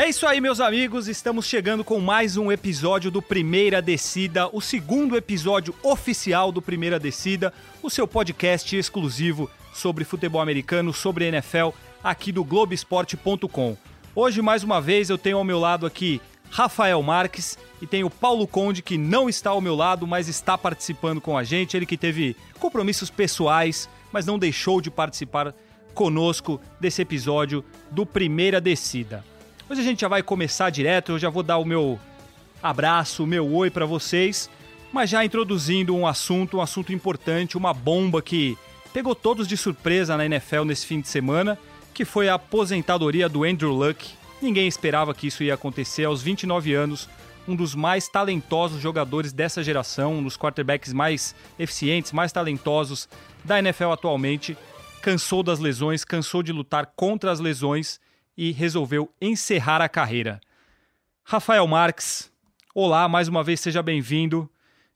É isso aí, meus amigos. Estamos chegando com mais um episódio do Primeira Descida, o segundo episódio oficial do Primeira Descida, o seu podcast exclusivo sobre futebol americano, sobre NFL, aqui do Globesport.com. Hoje, mais uma vez, eu tenho ao meu lado aqui Rafael Marques e tenho Paulo Conde, que não está ao meu lado, mas está participando com a gente. Ele que teve compromissos pessoais, mas não deixou de participar conosco desse episódio do Primeira Descida. Hoje a gente já vai começar direto, eu já vou dar o meu abraço, o meu oi para vocês, mas já introduzindo um assunto, um assunto importante, uma bomba que pegou todos de surpresa na NFL nesse fim de semana, que foi a aposentadoria do Andrew Luck. Ninguém esperava que isso ia acontecer. Aos 29 anos, um dos mais talentosos jogadores dessa geração, um dos quarterbacks mais eficientes, mais talentosos da NFL atualmente, cansou das lesões, cansou de lutar contra as lesões e resolveu encerrar a carreira. Rafael Marques, olá, mais uma vez seja bem-vindo.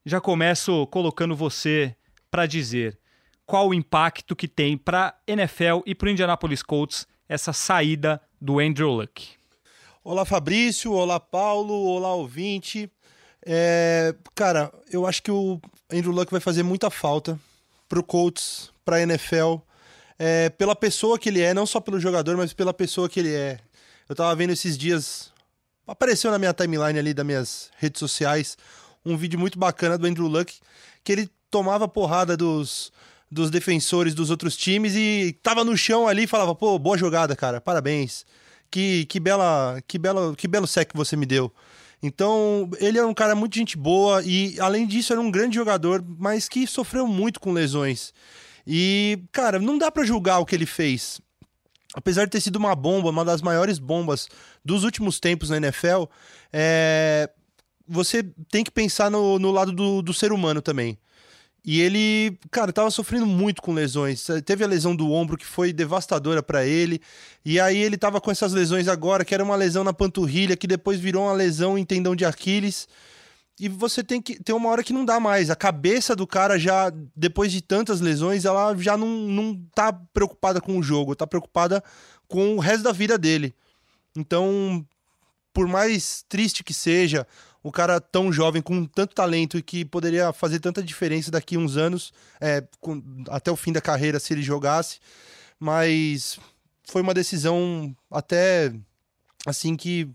Já começo colocando você para dizer qual o impacto que tem para NFL e para o Indianapolis Colts essa saída do Andrew Luck. Olá Fabrício, olá Paulo, olá ouvinte. É, cara, eu acho que o Andrew Luck vai fazer muita falta para o Colts, para a NFL é, pela pessoa que ele é, não só pelo jogador, mas pela pessoa que ele é. Eu tava vendo esses dias, apareceu na minha timeline ali das minhas redes sociais, um vídeo muito bacana do Andrew Luck, que ele tomava porrada dos, dos defensores dos outros times e tava no chão ali e falava, pô, boa jogada, cara, parabéns. Que, que bela, que bela, que belo sec que você me deu. Então, ele era um cara muito gente boa e, além disso, era um grande jogador, mas que sofreu muito com lesões. E, cara, não dá para julgar o que ele fez. Apesar de ter sido uma bomba, uma das maiores bombas dos últimos tempos na NFL, é... você tem que pensar no, no lado do, do ser humano também. E ele, cara, tava sofrendo muito com lesões. Teve a lesão do ombro que foi devastadora para ele. E aí ele tava com essas lesões agora, que era uma lesão na panturrilha, que depois virou uma lesão em tendão de Aquiles e você tem que ter uma hora que não dá mais. A cabeça do cara já, depois de tantas lesões, ela já não, não tá preocupada com o jogo, tá preocupada com o resto da vida dele. Então, por mais triste que seja, o cara tão jovem, com tanto talento e que poderia fazer tanta diferença daqui uns anos, é, com, até o fim da carreira, se ele jogasse, mas foi uma decisão até assim que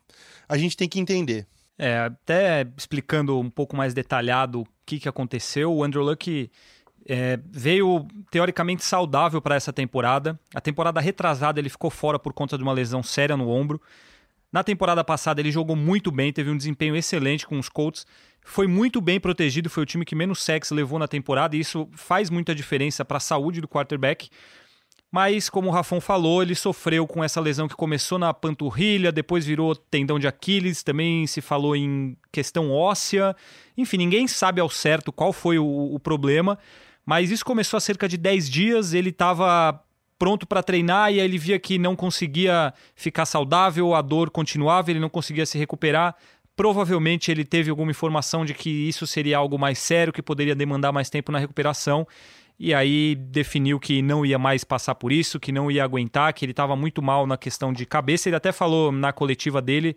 a gente tem que entender. É, até explicando um pouco mais detalhado o que, que aconteceu, o Andrew Luck é, veio teoricamente saudável para essa temporada. A temporada retrasada ele ficou fora por conta de uma lesão séria no ombro. Na temporada passada ele jogou muito bem, teve um desempenho excelente com os Colts, foi muito bem protegido, foi o time que menos sacks levou na temporada e isso faz muita diferença para a saúde do quarterback. Mas, como o Rafon falou, ele sofreu com essa lesão que começou na panturrilha, depois virou tendão de Aquiles, também se falou em questão óssea. Enfim, ninguém sabe ao certo qual foi o, o problema, mas isso começou há cerca de 10 dias. Ele estava pronto para treinar e aí ele via que não conseguia ficar saudável, a dor continuava, ele não conseguia se recuperar. Provavelmente ele teve alguma informação de que isso seria algo mais sério, que poderia demandar mais tempo na recuperação e aí definiu que não ia mais passar por isso, que não ia aguentar, que ele estava muito mal na questão de cabeça. Ele até falou na coletiva dele,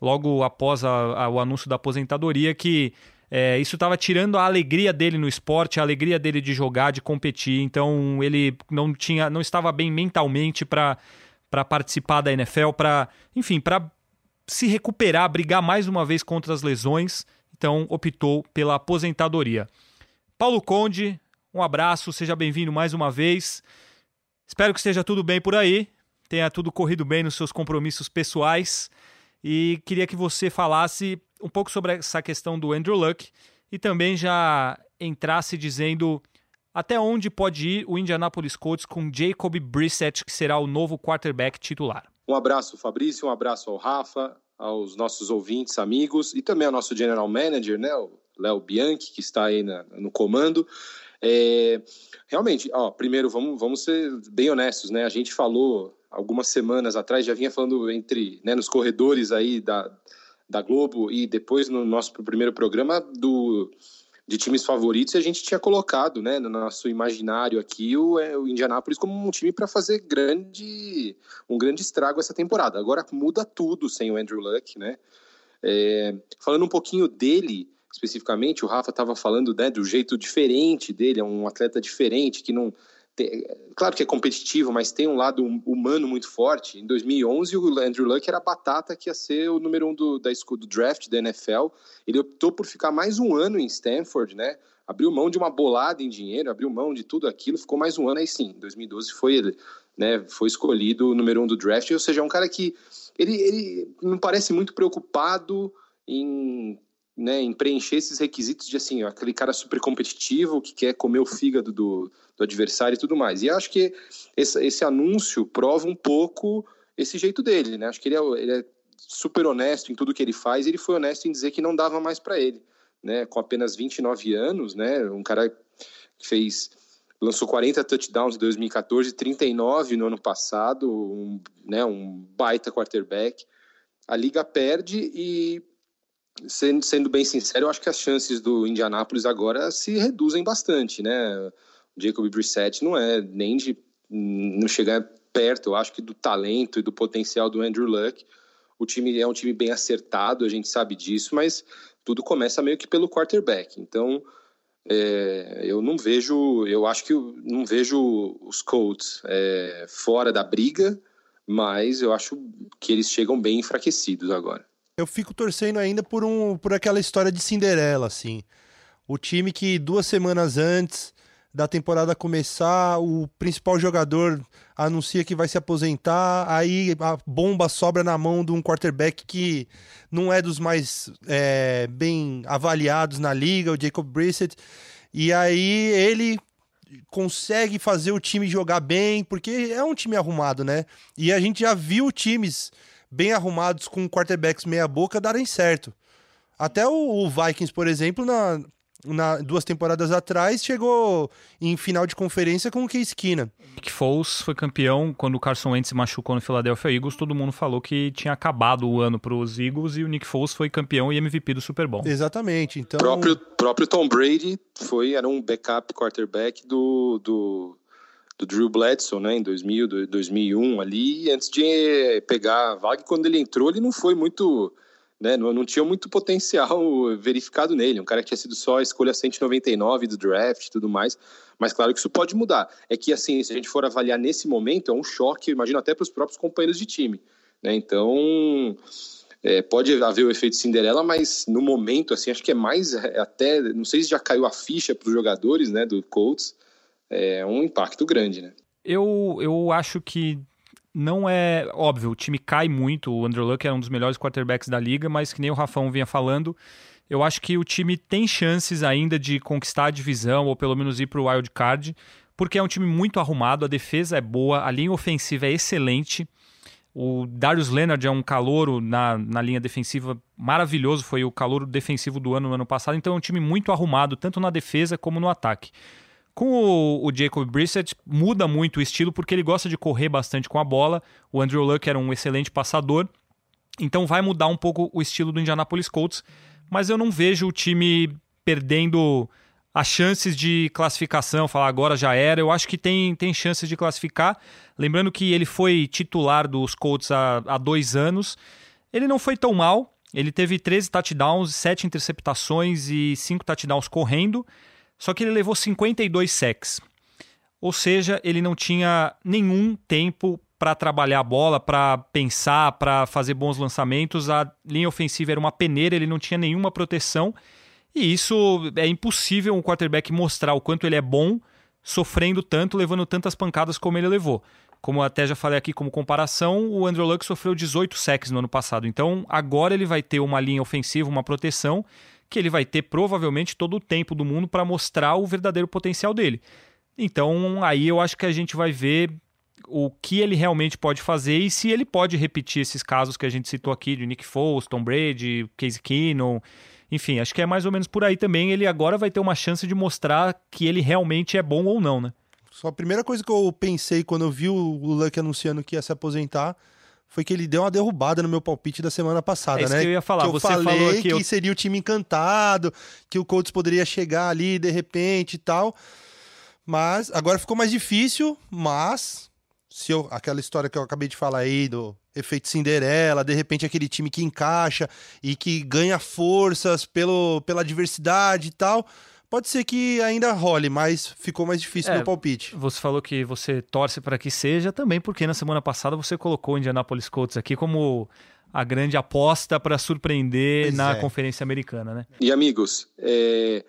logo após a, a, o anúncio da aposentadoria, que é, isso estava tirando a alegria dele no esporte, a alegria dele de jogar, de competir. Então ele não tinha, não estava bem mentalmente para para participar da NFL, para enfim, para se recuperar, brigar mais uma vez contra as lesões. Então optou pela aposentadoria. Paulo Conde, um abraço, seja bem-vindo mais uma vez. Espero que esteja tudo bem por aí, tenha tudo corrido bem nos seus compromissos pessoais. E queria que você falasse um pouco sobre essa questão do Andrew Luck e também já entrasse dizendo até onde pode ir o Indianapolis Colts com Jacob Brissett, que será o novo quarterback titular. Um abraço, Fabrício, um abraço ao Rafa, aos nossos ouvintes, amigos e também ao nosso general manager, né, o Léo Bianchi, que está aí na, no comando. É, realmente, ó, primeiro vamos, vamos ser bem honestos, né? A gente falou algumas semanas atrás, já vinha falando entre, né, nos corredores aí da, da Globo e depois no nosso primeiro programa do de times favoritos a gente tinha colocado né, no nosso imaginário aqui o, é, o Indianapolis como um time para fazer grande, um grande estrago essa temporada. Agora muda tudo sem o Andrew Luck, né? É, falando um pouquinho dele especificamente, o Rafa estava falando né, do jeito diferente dele, é um atleta diferente que não tem, claro que é competitivo, mas tem um lado hum, humano muito forte. Em 2011, o Andrew Luck era a batata que ia ser o número um do, da, do draft da NFL. Ele optou por ficar mais um ano em Stanford, né? Abriu mão de uma bolada em dinheiro, abriu mão de tudo aquilo, ficou mais um ano aí sim. Em 2012 foi ele, né? Foi escolhido o número um do draft, ou seja, é um cara que ele, ele não parece muito preocupado em né, em preencher esses requisitos de assim, ó, aquele cara super competitivo que quer comer o fígado do, do adversário e tudo mais. E acho que esse, esse, anúncio prova um pouco esse jeito dele, né? Acho que ele é, ele é super honesto em tudo que ele faz. Ele foi honesto em dizer que não dava mais para ele, né? Com apenas 29 anos, né? Um cara que fez lançou 40 touchdowns em 2014, 39 no ano passado, um, né? Um baita quarterback. A liga perde e sendo, sendo bem sincero, eu acho que as chances do Indianapolis agora se reduzem bastante, né? O Jacob Brissett não é nem de não chegar perto, eu acho que do talento e do potencial do Andrew Luck. O time é um time bem acertado, a gente sabe disso, mas tudo começa meio que pelo quarterback. Então, é, eu não vejo, eu acho que eu não vejo os Colts é, fora da briga, mas eu acho que eles chegam bem enfraquecidos agora eu fico torcendo ainda por, um, por aquela história de Cinderela, assim. O time que duas semanas antes da temporada começar, o principal jogador anuncia que vai se aposentar, aí a bomba sobra na mão de um quarterback que não é dos mais é, bem avaliados na liga, o Jacob Brissett, e aí ele consegue fazer o time jogar bem, porque é um time arrumado, né? E a gente já viu times bem arrumados com quarterbacks meia boca darem certo. Até o, o Vikings, por exemplo, na, na, duas temporadas atrás, chegou em final de conferência com o Case Keenum. Nick Foles foi campeão quando o Carson Wentz se machucou no Philadelphia Eagles. Todo mundo falou que tinha acabado o ano para os Eagles e o Nick Foles foi campeão e MVP do Super Bowl. Exatamente. Então, próprio próprio Tom Brady foi era um backup quarterback do, do do Drew Bledsoe, né, em 2000, 2001 ali, antes de pegar a vaga, quando ele entrou, ele não foi muito, né, não, não tinha muito potencial verificado nele, um cara que tinha sido só a escolha 199 do draft e tudo mais, mas claro que isso pode mudar. É que, assim, se a gente for avaliar nesse momento, é um choque, imagino até para os próprios companheiros de time, né, então... É, pode haver o efeito Cinderela, mas no momento, assim, acho que é mais é, até, não sei se já caiu a ficha para os jogadores, né, do Colts, é um impacto grande, né? Eu, eu acho que não é óbvio, o time cai muito. O Andrew Luck é um dos melhores quarterbacks da liga, mas que nem o Rafão vinha falando, eu acho que o time tem chances ainda de conquistar a divisão ou pelo menos ir para o wild card, porque é um time muito arrumado, a defesa é boa, a linha ofensiva é excelente. O Darius Leonard é um calouro na, na linha defensiva maravilhoso, foi o calouro defensivo do ano no ano passado, então é um time muito arrumado, tanto na defesa como no ataque. Com o, o, Jacob Brissett, muda muito o estilo porque ele gosta de correr bastante com a bola. O Andrew Luck era um excelente passador. Então vai mudar um pouco o estilo do Indianapolis Colts. Mas eu não vejo o time perdendo as chances de classificação, falar agora já era. Eu acho que tem, tem chances de classificar. Lembrando que ele foi titular dos Colts há, há dois anos. Ele não foi tão mal. Ele teve 13 touchdowns, 7 interceptações e 5 touchdowns correndo. Só que ele levou 52 sacks. Ou seja, ele não tinha nenhum tempo para trabalhar a bola, para pensar, para fazer bons lançamentos. A linha ofensiva era uma peneira, ele não tinha nenhuma proteção. E isso é impossível um quarterback mostrar o quanto ele é bom, sofrendo tanto, levando tantas pancadas como ele levou. Como até já falei aqui como comparação, o Andrew Luck sofreu 18 sacks no ano passado. Então agora ele vai ter uma linha ofensiva, uma proteção que ele vai ter provavelmente todo o tempo do mundo para mostrar o verdadeiro potencial dele. Então, aí eu acho que a gente vai ver o que ele realmente pode fazer e se ele pode repetir esses casos que a gente citou aqui de Nick Foles, Tom Brady, Casey Keenum, enfim, acho que é mais ou menos por aí também. Ele agora vai ter uma chance de mostrar que ele realmente é bom ou não, né? Só a primeira coisa que eu pensei quando eu vi o Luck anunciando que ia se aposentar foi que ele deu uma derrubada no meu palpite da semana passada, é isso né? Que eu ia falar. Que eu Você falei falou que eu... seria o time encantado, que o Colts poderia chegar ali de repente e tal. Mas agora ficou mais difícil, mas se eu, aquela história que eu acabei de falar aí do efeito Cinderela, de repente aquele time que encaixa e que ganha forças pelo, pela diversidade e tal, pode ser que ainda role, mas ficou mais difícil É, meu palpite. Você falou que você torce para que seja também, porque na semana passada você colocou o Indianapolis Colts aqui como a grande aposta para surpreender Pois na é. Conferência Americana, né? E amigos, é,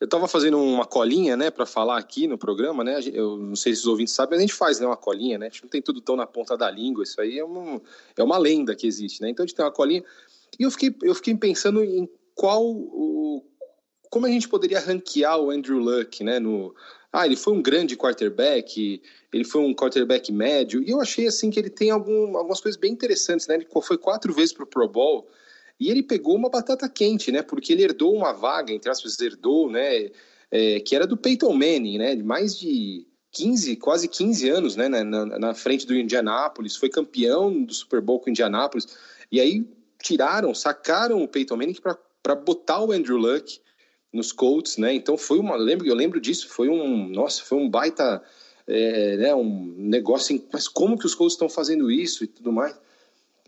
eu estava fazendo uma colinha, né, para falar aqui no programa, né? Eu não sei se os ouvintes sabem, mas a gente faz, né, uma colinha, né? A gente não tem tudo tão na ponta da língua, isso aí é, um, é uma lenda que existe, né? Então a gente tem uma colinha. E eu fiquei, eu fiquei pensando em qual o, como a gente poderia ranquear o Andrew Luck, né? No, ah, ele foi um grande quarterback, ele foi um quarterback médio, e eu achei assim que ele tem algum, algumas coisas bem interessantes, né? Ele foi quatro vezes para o Pro Bowl. E ele pegou uma batata quente, né? Porque ele herdou uma vaga, entre aspas, herdou, né? É, que era do Peyton Manning, né? De mais de 15, quase 15 anos, né? Na, na, na frente do Indianapolis, foi campeão do Super Bowl com o Indianapolis. E aí tiraram, sacaram o Peyton Manning para botar o Andrew Luck nos Colts, né? Então foi uma, lembro, eu lembro disso, foi um, nossa, foi um baita, é, né? Um negócio, mas como que os Colts estão fazendo isso e tudo mais?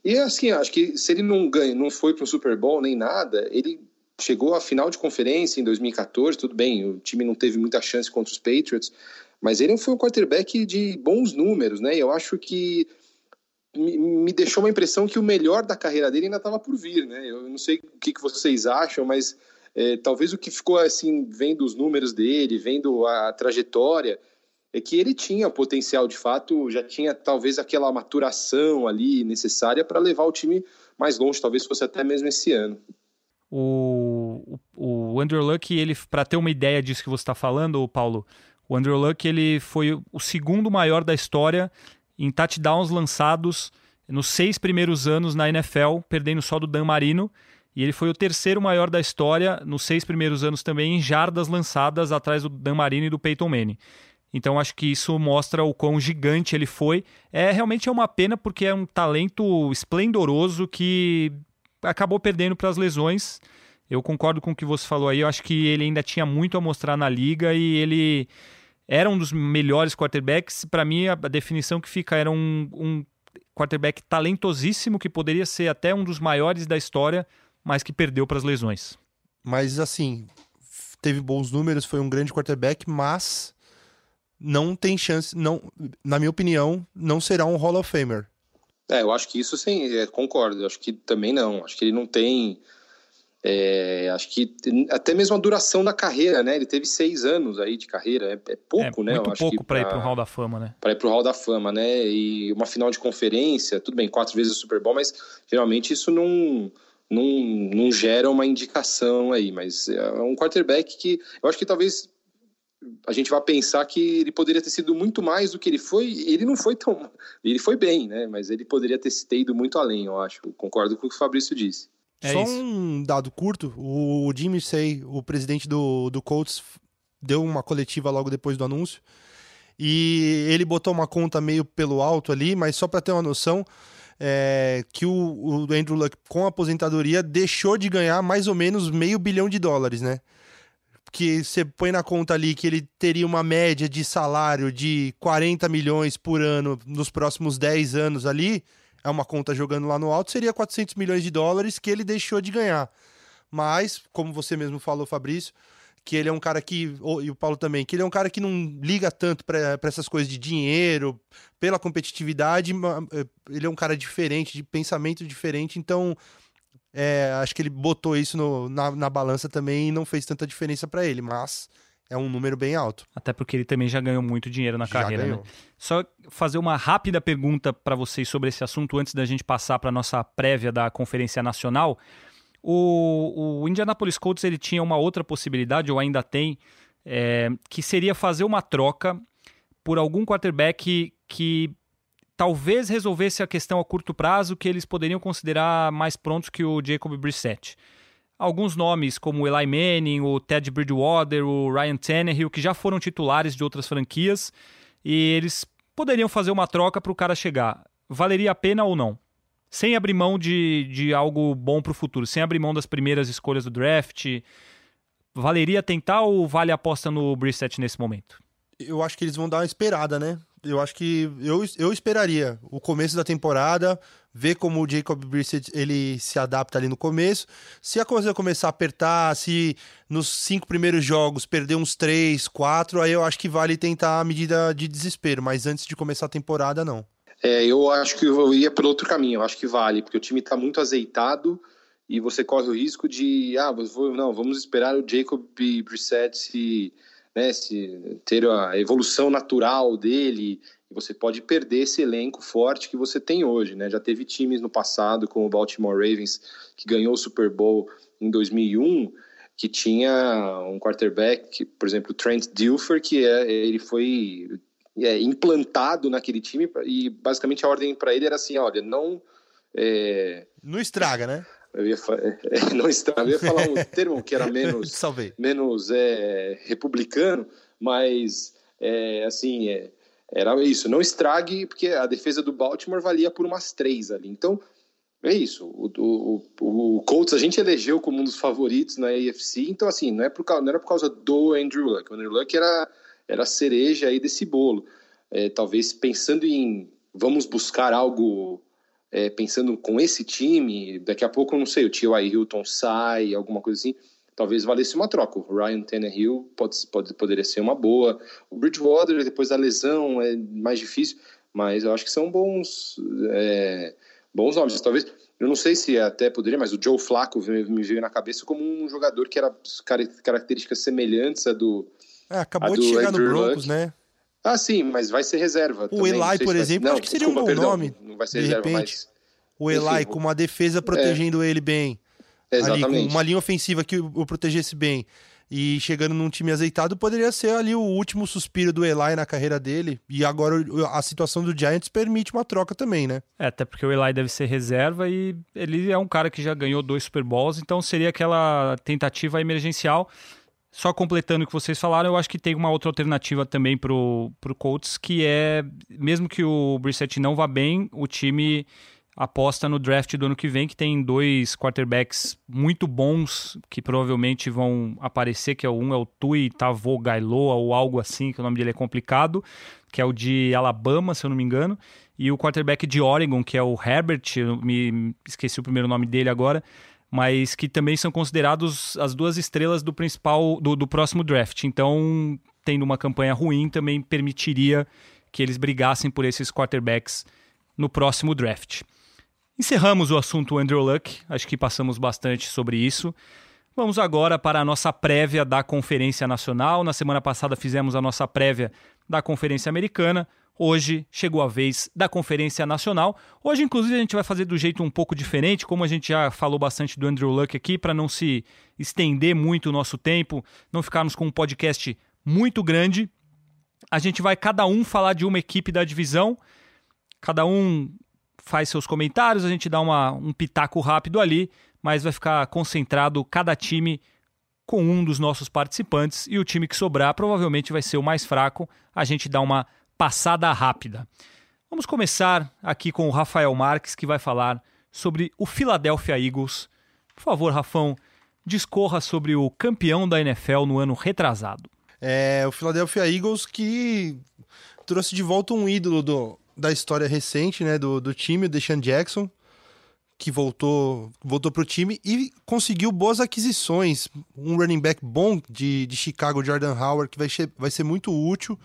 E assim, acho que se ele não ganha, não foi para o Super Bowl nem nada, ele chegou à final de conferência em 2014, tudo bem, o time não teve muita chance contra os Patriots, mas ele foi um quarterback de bons números, né? Eu acho que me, deixou uma impressão que o melhor da carreira dele ainda estava por vir, né? Eu não sei o que vocês acham, mas é, talvez o que ficou assim, vendo os números dele, vendo a trajetória, é que ele tinha potencial de fato, já tinha talvez aquela maturação ali necessária para levar o time mais longe, talvez fosse até mesmo esse ano. O, o, Andrew Luck, ele, para ter uma ideia disso que você está falando, Paulo, o Andrew Luck ele foi o segundo maior da história em touchdowns lançados nos seis primeiros anos na NFL, perdendo só do Dan Marino. E ele foi o terceiro maior da história nos seis primeiros anos também em jardas lançadas atrás do Dan Marino e do Peyton Manning. Então acho que isso mostra o quão gigante ele foi. É realmente é uma pena porque é um talento esplendoroso que acabou perdendo para as lesões. Eu concordo com o que você falou aí. Eu acho que ele ainda tinha muito a mostrar na liga e ele era um dos melhores quarterbacks. Para mim, a definição que fica era um, um quarterback talentosíssimo que poderia ser até um dos maiores da história, mas que perdeu para as lesões. Mas assim, teve bons números, foi um grande quarterback, mas não tem chance, não, na minha opinião, não será um Hall of Famer. É, eu acho que isso sim, é, concordo. Eu acho que também não. Acho que ele não tem. é, acho que até mesmo a duração da carreira, né? Ele teve seis anos aí de carreira, é, é pouco, é, né? Muito eu acho pouco para ir para o Hall da Fama, né? Para ir para o Hall da Fama, né? E uma final de conferência, tudo bem, quatro vezes o Super Bowl, mas geralmente isso não, não, não gera uma indicação aí. Mas é um quarterback que eu acho que talvez a gente vai pensar que ele poderia ter sido muito mais do que ele foi. Ele não foi tão. Ele foi bem, né? Mas ele poderia ter, ter ido muito além, eu acho. Eu concordo com o que o Fabrício disse. É Só isso. um dado curto, o Jimmy Say, o presidente do, do Colts, deu uma coletiva logo depois do anúncio e ele botou uma conta meio pelo alto ali, mas só para ter uma noção, é, que o, o Andrew Luck, com a aposentadoria, deixou de ganhar mais ou menos meio bilhão de dólares, né? Que você põe na conta ali que ele teria uma média de salário de 40 milhões por ano nos próximos 10 anos ali, é uma conta jogando lá no alto, seria 400 milhões de dólares que ele deixou de ganhar. Mas, como você mesmo falou, Fabrício, que ele é um cara que, e o Paulo também, que ele é um cara que não liga tanto para essas coisas de dinheiro, pela competitividade, eh, ele é um cara diferente, de pensamento diferente, então é, acho que ele botou isso no- na, na balança também e não fez tanta diferença para ele, mas é um número bem alto. Até porque ele também já ganhou muito dinheiro na Já carreira, né? Só fazer uma rápida pergunta para vocês sobre esse assunto antes da gente passar para nossa prévia da Conferência Nacional. O, o Indianapolis Colts ele tinha uma outra possibilidade, ou ainda tem, é, que seria fazer uma troca por algum quarterback que talvez resolvesse a questão a curto prazo que eles poderiam considerar mais prontos que o Jacob Brissett. Alguns nomes como Eli Manning, o Ted Bridgewater, o Ryan Tannehill, que já foram titulares de outras franquias, e eles poderiam fazer uma troca para o cara chegar. Valeria a pena ou não? Sem abrir mão de, de algo bom para o futuro, sem abrir mão das primeiras escolhas do draft. Valeria tentar ou vale a aposta no Brissett nesse momento? Eu acho que eles vão dar uma esperada, né? Eu acho que eu, eu esperaria o começo da temporada, ver como o Jacob Brissett ele se adapta ali no começo. Se a coisa começar a apertar, se nos cinco primeiros jogos perder uns três, quatro, aí eu acho que vale tentar a medida de desespero. Mas antes de começar a temporada, não. É, eu acho que eu ia pelo outro caminho. Eu acho que vale, porque o time está muito azeitado e você corre o risco de, ah, não, vamos esperar o Jacob Brissett se, né, se ter a evolução natural dele e você pode perder esse elenco forte que você tem hoje, né? Já teve times no passado, como o Baltimore Ravens, que ganhou o Super Bowl em 2001, que tinha um quarterback, por exemplo, Trent Dilfer, que é, ele foi é, implantado naquele time e basicamente a ordem para ele era assim, olha, não é... não estraga, né? Eu ia, é, não estraga, eu ia falar um termo que era menos menos é, republicano, mas é, assim é, era isso, não estrague porque a defesa do Baltimore valia por umas três ali. Então é isso. O, o, o Colts a gente elegeu como um dos favoritos na AFC, então assim não é por não era por causa do Andrew Luck. O Andrew Luck era era a cereja aí desse bolo. É, talvez pensando em vamos buscar algo é, pensando com esse time, daqui a pouco, não sei, o T.Y. Hilton sai, alguma coisa assim, talvez valesse uma troca. O Ryan Tannehill pode, pode, poderia ser uma boa. O Bridgewater, depois da lesão, é mais difícil, mas eu acho que são bons, é, bons nomes. Talvez, eu não sei se até poderia, mas o Joe Flacco me veio na cabeça como um jogador que era características semelhantes a do, é, acabou de chegar Andrew no Broncos, Luck. né? Ah, sim, mas vai ser reserva. O também. Eli, por exemplo, vai... acho que seria desculpa, um bom perdão, nome. Não vai ser de reserva, repente. Mas... O Eli Enfim, com uma defesa protegendo é... ele bem. Exatamente. Ali, com uma linha ofensiva que o protegesse bem. E chegando num time azeitado, poderia ser ali o último suspiro do Eli na carreira dele. E agora a situação do Giants permite uma troca também, né? É, até porque o Eli deve ser reserva e ele é um cara que já ganhou dois Super Bowls, então seria aquela tentativa emergencial. Só completando o que vocês falaram, eu acho que tem uma outra alternativa também pro, pro Colts, que é, mesmo que o Brissett não vá bem, o time aposta no draft do ano que vem, que tem dois quarterbacks muito bons, que provavelmente vão aparecer, que é um é o Tui Gailoa, ou algo assim, que o nome dele é complicado, que é o de Alabama, se eu não me engano, e o quarterback de Oregon, que é o Herbert, me esqueci o primeiro nome dele agora, mas que também são considerados as duas estrelas do principal do, do próximo draft. Então, tendo uma campanha ruim, também permitiria que eles brigassem por esses quarterbacks no próximo draft. Encerramos o assunto Andrew Luck, acho que passamos bastante sobre isso. Vamos agora para a nossa prévia da Conferência Nacional. Na semana passada fizemos a nossa prévia da Conferência Americana. Hoje chegou a vez da Conferência Nacional. Hoje, inclusive, a gente vai fazer do jeito um pouco diferente, como a gente já falou bastante do Andrew Luck aqui, para não se estender muito o nosso tempo, não ficarmos com um podcast muito grande. A gente vai cada um falar de uma equipe da divisão, cada um faz seus comentários, a gente dá uma, um pitaco rápido ali, mas vai ficar concentrado cada time com um dos nossos participantes e o time que sobrar provavelmente vai ser o mais fraco. A gente dá uma passada rápida. Vamos começar aqui com o Rafael Marques, que vai falar sobre o Philadelphia Eagles. Por favor, Rafão, discorra sobre o campeão da NFL no ano retrasado. É o Philadelphia Eagles que trouxe de volta um ídolo do, da história recente né, do, do time, o Deshaun Jackson, que voltou, voltou para o time e conseguiu boas aquisições. Um running back bom de, de Chicago, Jordan Howard, que vai, vai ser muito útil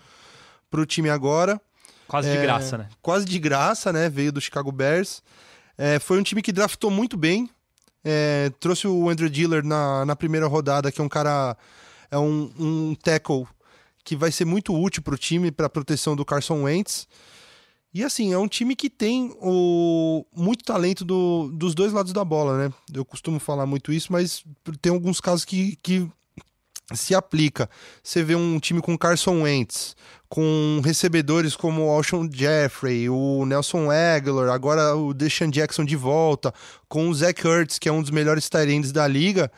para o time agora. Quase é, de graça, né? Quase de graça, né? Veio do Chicago Bears. É, foi um time que draftou muito bem. É, trouxe o Andrew Diller na, na primeira rodada, que é um cara. É um, um tackle que vai ser muito útil para o time, para a proteção do Carson Wentz. E assim, é um time que tem o, muito talento do, dos dois lados da bola, né? Eu costumo falar muito isso, mas tem alguns casos que, que se aplica. Você vê um time com Carson Wentz, com recebedores como o Alshon Jeffrey, o Nelson Aguilar, agora o Deshaun Jackson de volta, com o Zach Ertz, que é um dos melhores tight da liga.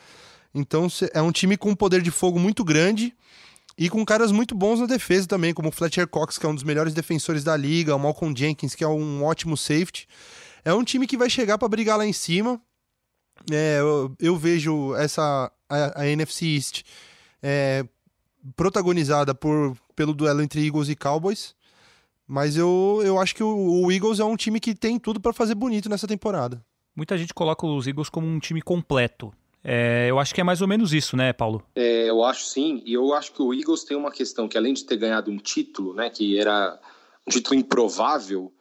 Então é um time com um poder de fogo muito grande e com caras muito bons na defesa também, como o Fletcher Cox, que é um dos melhores defensores da liga, o Malcolm Jenkins, que é um ótimo safety. é um time que vai chegar para brigar lá em cima. É, eu, eu, vejo essa a, a NFC East é, protagonizada por, pelo duelo entre Eagles e Cowboys. Mas eu, eu acho que o, o Eagles é um time que tem tudo para fazer bonito nessa temporada. Muita gente coloca os Eagles como um time completo. É, eu acho que é mais ou menos isso, né, Paulo? É, eu acho sim. E eu acho que o Eagles tem uma questão que, além de ter ganhado um título, né, que era um título improvável,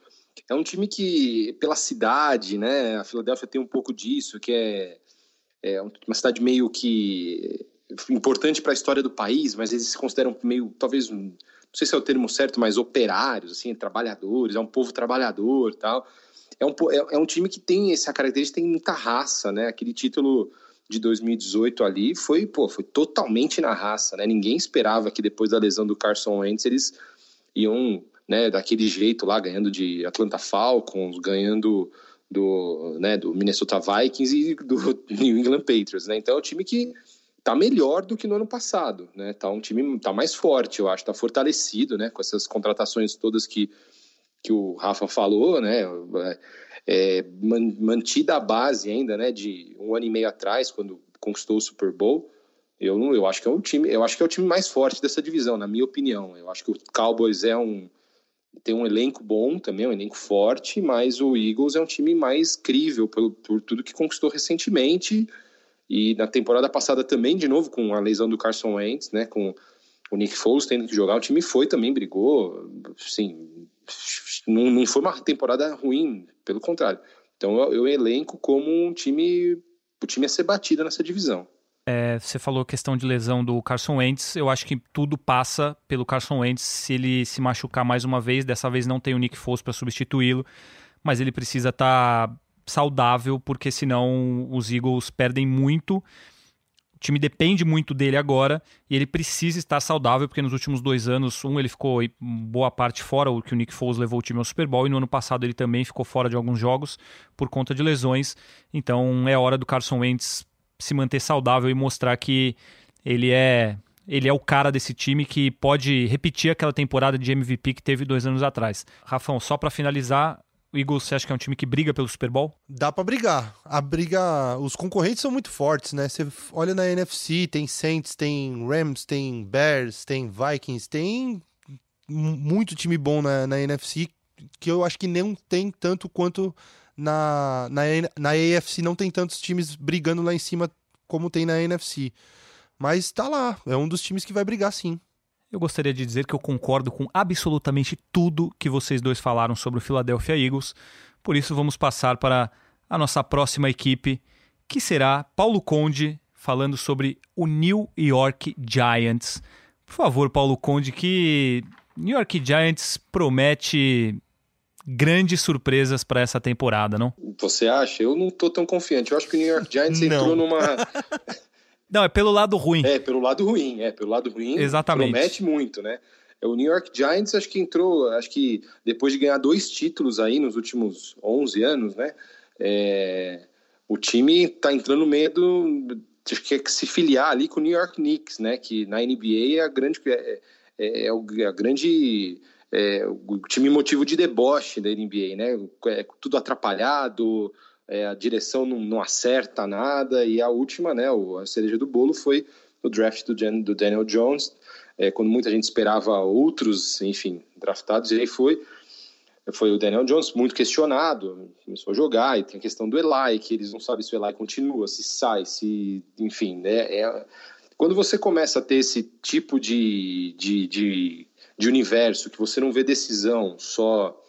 é um time que, pela cidade, né, a Filadélfia tem um pouco disso, que é, é uma cidade meio que importante para a história do país, mas eles se consideram meio, talvez, não sei se é o termo certo, mas operários, assim, trabalhadores, é um povo trabalhador tal. É um, é, é um time que tem essa característica, tem muita raça, né? Aquele título de 2018 ali foi, pô, foi totalmente na raça, né? Ninguém esperava que depois da lesão do Carson Wentz eles iam, né, daquele jeito lá, ganhando de Atlanta Falcons, ganhando do, né, do Minnesota Vikings e do New England Patriots, né? Então é um time que tá melhor do que no ano passado, né? Tá um time tá mais forte, eu acho, tá fortalecido, né, com essas contratações todas que que o Rafa falou, né? é, mantida a base ainda, né, de um ano e meio atrás, quando conquistou o Super Bowl, eu, não, eu acho que é um time, eu acho que é o time mais forte dessa divisão, na minha opinião. Eu acho que o Cowboys é um tem um elenco bom também, um elenco forte, mas o Eagles é um time mais crível por, por tudo que conquistou recentemente e na temporada passada também, de novo, com a lesão do Carson Wentz, né, com o Nick Foles tendo que jogar, o time foi também, brigou, sim, não, não foi uma temporada ruim, pelo contrário. Então eu, eu elenco como um time, o time a ser batido nessa divisão. É, você falou questão de lesão do Carson Wentz. Eu acho que tudo passa pelo Carson Wentz se ele se machucar mais uma vez. Dessa vez não tem o Nick Foles para substituí-lo, mas ele precisa estar tá saudável porque senão os Eagles perdem muito. O time depende muito dele agora e ele precisa estar saudável, porque nos últimos dois anos, um, ele ficou boa parte fora, o que o Nick Foles levou o time ao Super Bowl, e no ano passado ele também ficou fora de alguns jogos por conta de lesões. Então é hora do Carson Wentz se manter saudável e mostrar que ele é ele é o cara desse time que pode repetir aquela temporada de MVP que teve dois anos atrás. Rafão, só para finalizar, o Eagles, você acha que é um time que briga pelo Super Bowl? Dá para brigar. A briga, os concorrentes são muito fortes, né? Você olha na NFC, tem Saints, tem Rams, tem Bears, tem Vikings, tem muito time bom na, na NFC que eu acho que não tem tanto quanto na, na, na AFC, não tem tantos times brigando lá em cima como tem na NFC. Mas tá lá, é um dos times que vai brigar sim. Eu gostaria de dizer que eu concordo com absolutamente tudo que vocês dois falaram sobre o Philadelphia Eagles. Por isso, vamos passar para a nossa próxima equipe, que será Paulo Conde falando sobre o New York Giants. Por favor, Paulo Conde, que New York Giants promete grandes surpresas para essa temporada, não? Você acha? Eu não estou tão confiante. Eu acho que o New York Giants entrou numa Não, é pelo lado ruim. É, pelo lado ruim, é, pelo lado ruim. Exatamente. Promete muito, né? É, o New York Giants acho que entrou, acho que depois de ganhar dois títulos aí nos últimos 11 anos, né? É, o time tá entrando no meio do acho que é que se filiar ali com o New York Knicks, né? Que na NBA é a grande é, é, é, é a grande é, o time motivo de deboche da NBA, né? É tudo atrapalhado, é, a direção não, não, acerta nada, e a última, né, a cereja do bolo foi o draft do, do Daniel Jones, é, quando muita gente esperava outros, enfim, draftados, e aí foi, foi o Daniel Jones, muito questionado, começou a jogar, e tem a questão do Eli, que eles não sabem se o Eli continua, se sai, se, enfim, né, é, quando você começa a ter esse tipo de, de, de, de universo, que você não vê decisão, só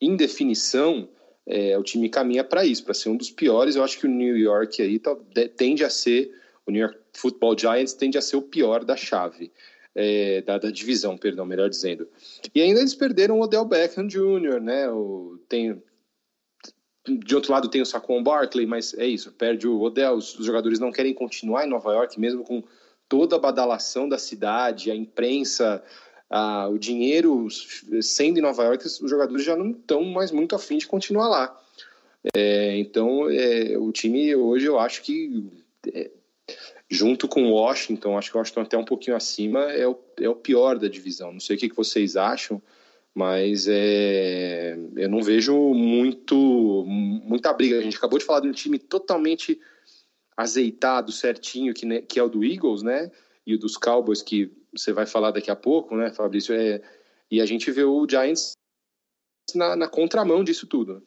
indefinição, é, o time caminha para isso, para ser um dos piores. Eu acho que o New York aí tá, tende a ser, o New York Football Giants tende a ser o pior da chave. É, da, da, divisão, perdão, melhor dizendo. E ainda eles perderam o Odell Beckham Jr., né? O, tem, de outro lado tem o Saquon Barkley, mas é isso, perde o Odell, os, os jogadores não querem continuar em Nova York, mesmo com toda a badalação da cidade, a imprensa ah, o dinheiro sendo em Nova York, os jogadores já não estão mais muito afim de continuar lá. É, então, é, o time hoje eu acho que, é, junto com Washington, acho que Washington até um pouquinho acima, é o, é o pior da divisão. Não sei o que, que vocês acham, mas é, eu não vejo muito muita briga. A gente acabou de falar de um time totalmente azeitado, certinho, que, que é o do Eagles, né? E o dos Cowboys, que você vai falar daqui a pouco, né, Fabrício? É, e a gente vê o Giants na, na contramão disso tudo.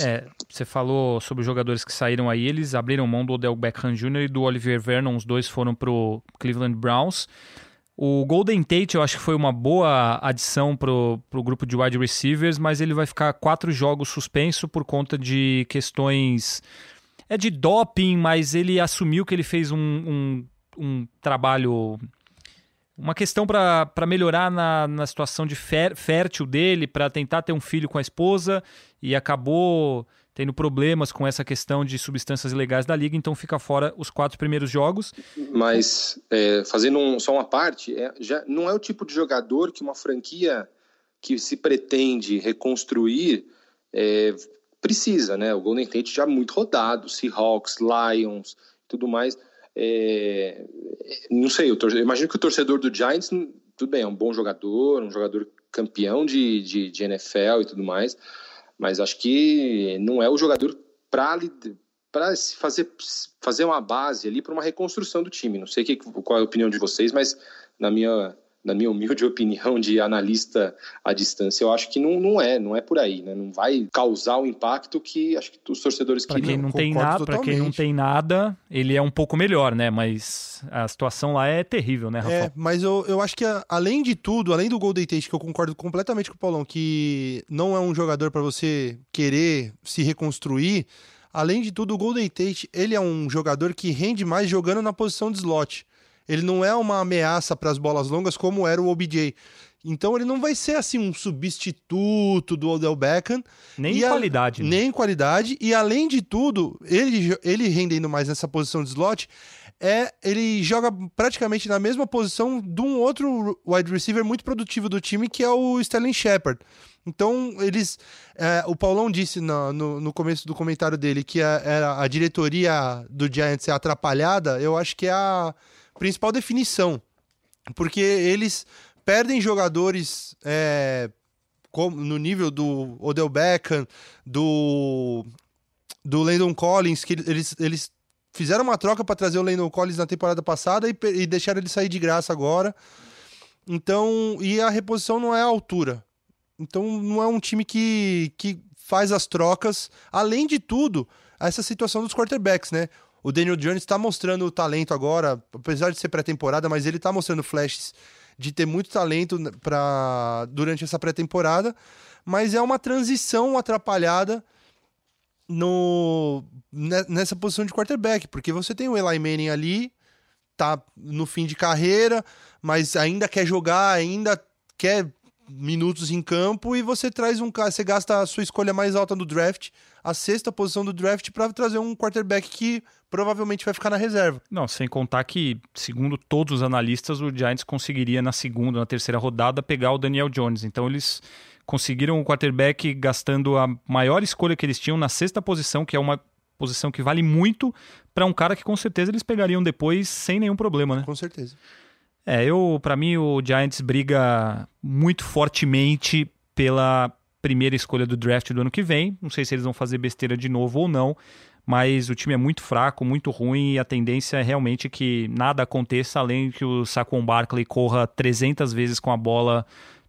É, você falou sobre os jogadores que saíram aí, eles abriram mão do Odell Beckham Jr. e do Oliver Vernon, os dois foram pro Cleveland Browns. O Golden Tate eu acho que foi uma boa adição pro, pro grupo de wide receivers, mas ele vai ficar quatro jogos suspenso por conta de questões. É de doping, mas ele assumiu que ele fez um, um, um trabalho. Uma questão para melhorar na, na situação de fértil dele, para tentar ter um filho com a esposa, e acabou tendo problemas com essa questão de substâncias ilegais da liga, então fica fora os quatro primeiros jogos. Mas é, fazendo um, só uma parte, é, já não é o tipo de jogador que uma franquia que se pretende reconstruir é, precisa, né? O Golden State já muito rodado, Seahawks, Lions, tudo mais. É, não sei, eu, eu imagino que o torcedor do Giants, tudo bem, é um bom jogador, um jogador campeão de, de, de NFL e tudo mais, mas acho que não é o jogador para para fazer fazer uma base ali para uma reconstrução do time. Não sei que, qual é a opinião de vocês, mas na minha na minha humilde opinião de analista à distância, eu acho que não, não é, não é por aí, né? Não vai causar o impacto que acho que os torcedores pra queriam. Quem não tem nada, para quem não tem nada, ele é um pouco melhor, né? Mas a situação lá é terrível, né, Rafael? É, mas eu, eu acho que além de tudo, além do Golden Tate, que eu concordo completamente com o Paulão, que não é um jogador para você querer se reconstruir, além de tudo, o Golden Tate, ele é um jogador que rende mais jogando na posição de slot. Ele não é uma ameaça para as bolas longas como era o OBJ. Então ele não vai ser assim um substituto do Odell Beckham. Nem em qualidade. Né? Nem em qualidade. E além de tudo, ele, ele rendendo mais nessa posição de slot, é ele joga praticamente na mesma posição de um outro wide receiver muito produtivo do time, que é o Sterling Shepard. Então, eles. É, o Paulão disse no, no, no, começo do comentário dele que a, era a diretoria do Giants é atrapalhada. Eu acho que é a principal definição. Porque eles perdem jogadores é, no nível do Odell Beckham, do, do Landon Collins, que eles, eles fizeram uma troca para trazer o Landon Collins na temporada passada e, e deixaram ele sair de graça agora. Então, e a reposição não é a altura. Então, não é um time que, que faz as trocas. Além de tudo, essa situação dos quarterbacks, né? O Daniel Jones está mostrando o talento agora, apesar de ser pré-temporada, mas ele está mostrando flashes de ter muito talento para durante essa pré-temporada, mas é uma transição atrapalhada no nessa posição de quarterback, porque você tem o Eli Manning ali, tá no fim de carreira, mas ainda quer jogar, ainda quer minutos em campo e você traz um cara, você gasta a sua escolha mais alta do draft, a sexta posição do draft para trazer um quarterback que provavelmente vai ficar na reserva. Não, sem contar que, segundo todos os analistas, o Giants conseguiria na segunda, na terceira rodada pegar o Daniel Jones. Então eles conseguiram o quarterback gastando a maior escolha que eles tinham na sexta posição, que é uma posição que vale muito para um cara que com certeza eles pegariam depois sem nenhum problema, né? Com certeza. É, eu, para mim, o Giants briga muito fortemente pela primeira escolha do draft do ano que vem. Não sei se eles vão fazer besteira de novo ou não, mas o time é muito fraco, muito ruim e a tendência é realmente que nada aconteça além que o Saquon Barkley corra 300 vezes com a bola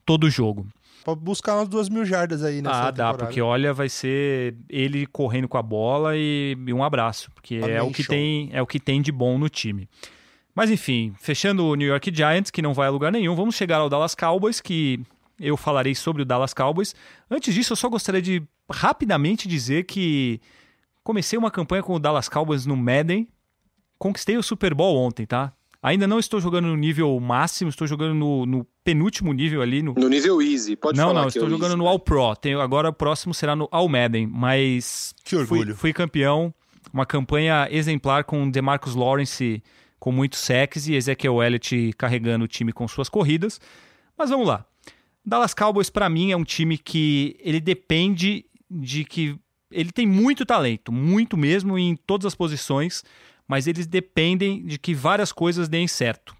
todo jogo. Pode buscar umas duas mil jardas aí nessa Ah, dá, porque olha, vai ser ele correndo com a bola e, um abraço, porque é o, que tem, é o que tem de bom no time. Mas enfim, fechando o New York Giants, que não vai a lugar nenhum, vamos chegar ao Dallas Cowboys, que eu falarei sobre o Dallas Cowboys. Antes disso, eu só gostaria de rapidamente dizer que comecei uma campanha com o Dallas Cowboys no Madden, conquistei o Super Bowl ontem, tá? Ainda não estou jogando no nível máximo, estou jogando no, no penúltimo nível ali. No... no nível easy, pode não, falar. Não, não, estou é jogando easy, no All Pro. Tenho, agora o próximo será no All Madden, mas. Que orgulho. Fui, fui campeão. Uma campanha exemplar com DeMarcus Lawrence com muitos sacks e Ezekiel Elliott carregando o time com suas corridas. Mas vamos lá. Dallas Cowboys para mim é um time que ele depende de que ele tem muito talento, muito mesmo em todas as posições, mas eles dependem de que várias coisas deem certo.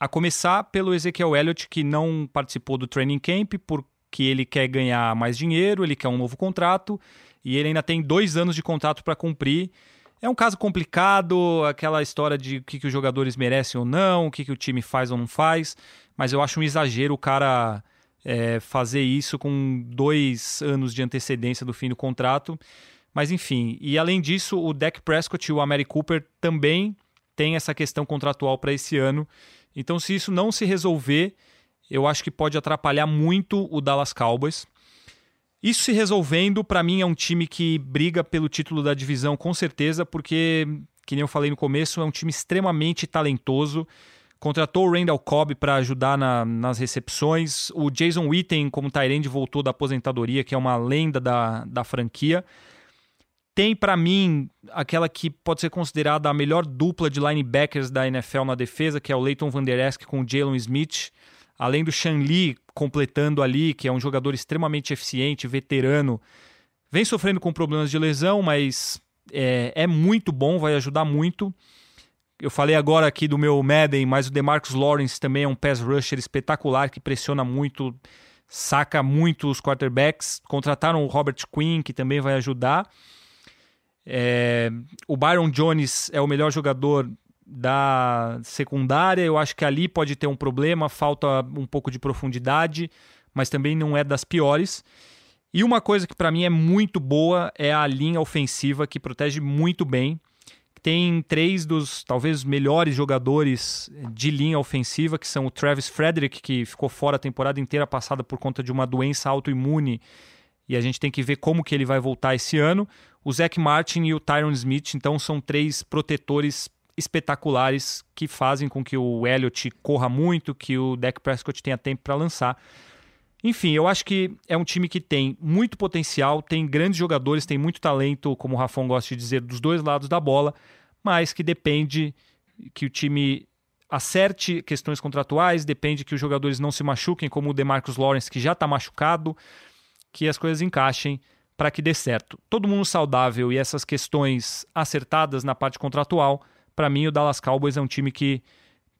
A começar pelo Ezekiel Elliott que não participou do training camp por que ele quer ganhar mais dinheiro, ele quer um novo contrato e ele ainda tem dois anos de contrato para cumprir. É um caso complicado, aquela história de o que, que os jogadores merecem ou não, o que, que o time faz ou não faz, mas eu acho um exagero o cara é, fazer isso com dois anos de antecedência do fim do contrato. Mas enfim, e além disso, o Dak Prescott e o Amari Cooper também têm essa questão contratual para esse ano. Então, se isso não se resolver, eu acho que pode atrapalhar muito o Dallas Cowboys. Isso se resolvendo, para mim é um time que briga pelo título da divisão com certeza, porque, que nem eu falei no começo, é um time extremamente talentoso. Contratou o Randall Cobb para ajudar na, nas recepções. O Jason Witten, como Tyrande, voltou da aposentadoria, que é uma lenda da, da franquia. Tem para mim aquela que pode ser considerada a melhor dupla de linebackers da NFL na defesa, que é o Leighton Van Der Esch com o Jalen Smith. Além do Shan Lee completando ali, que é um jogador extremamente eficiente, veterano. Vem sofrendo com problemas de lesão, mas é, é muito bom, vai ajudar muito. Eu falei agora aqui do meu Madden, mas o DeMarcus Lawrence também é um pass rusher espetacular que pressiona muito, saca muito os quarterbacks. Contrataram o Robert Quinn, que também vai ajudar. É, o Byron Jones é o melhor jogador da secundária. Eu acho que ali pode ter um problema, falta um pouco de profundidade, mas também não é das piores. E uma coisa que para mim é muito boa é a linha ofensiva que protege muito bem tem três dos talvez melhores jogadores de linha ofensiva, que são o Travis Frederick, que ficou fora a temporada inteira passada por conta de uma doença autoimune, e a gente tem que ver como que ele vai voltar esse ano. O Zach Martin e o Tyron Smith, então são três protetores espetaculares que fazem com que o Elliott corra muito, que o Dak Prescott tenha tempo para lançar. Enfim, eu acho que é um time que tem muito potencial, tem grandes jogadores, tem muito talento, como o Rafão gosta de dizer, dos dois lados da bola, mas que depende que o time acerte questões contratuais, depende que os jogadores não se machuquem, como o DeMarcus Lawrence, que já está machucado, que as coisas encaixem para que dê certo. Todo mundo saudável e essas questões acertadas na parte contratual, para mim o Dallas Cowboys é um time que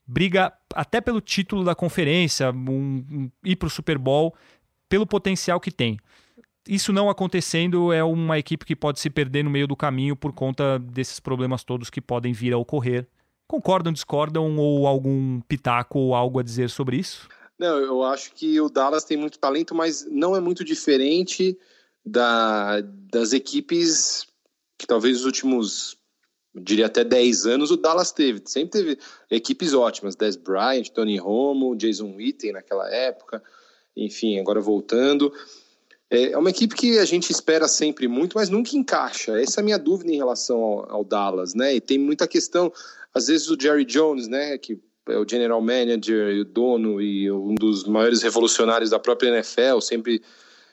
briga até pelo título da conferência, um, um, ir para o Super Bowl, pelo potencial que tem. Isso não acontecendo é uma equipe que pode se perder no meio do caminho por conta desses problemas todos que podem vir a ocorrer. Concordam, discordam ou algum pitaco ou algo a dizer sobre isso? Não, eu acho que o Dallas tem muito talento, mas não é muito diferente da, das equipes que talvez nos últimos diria até 10 anos, o Dallas teve. Sempre teve equipes ótimas. Des Bryant, Tony Romo, Jason Witten naquela época. Enfim, agora voltando. É, é uma equipe que a gente espera sempre muito, mas nunca encaixa. Essa é a minha dúvida em relação ao, ao Dallas, né? E tem muita questão, às vezes o Jerry Jones, né, que é o general manager e o dono e um dos maiores revolucionários da própria NFL, sempre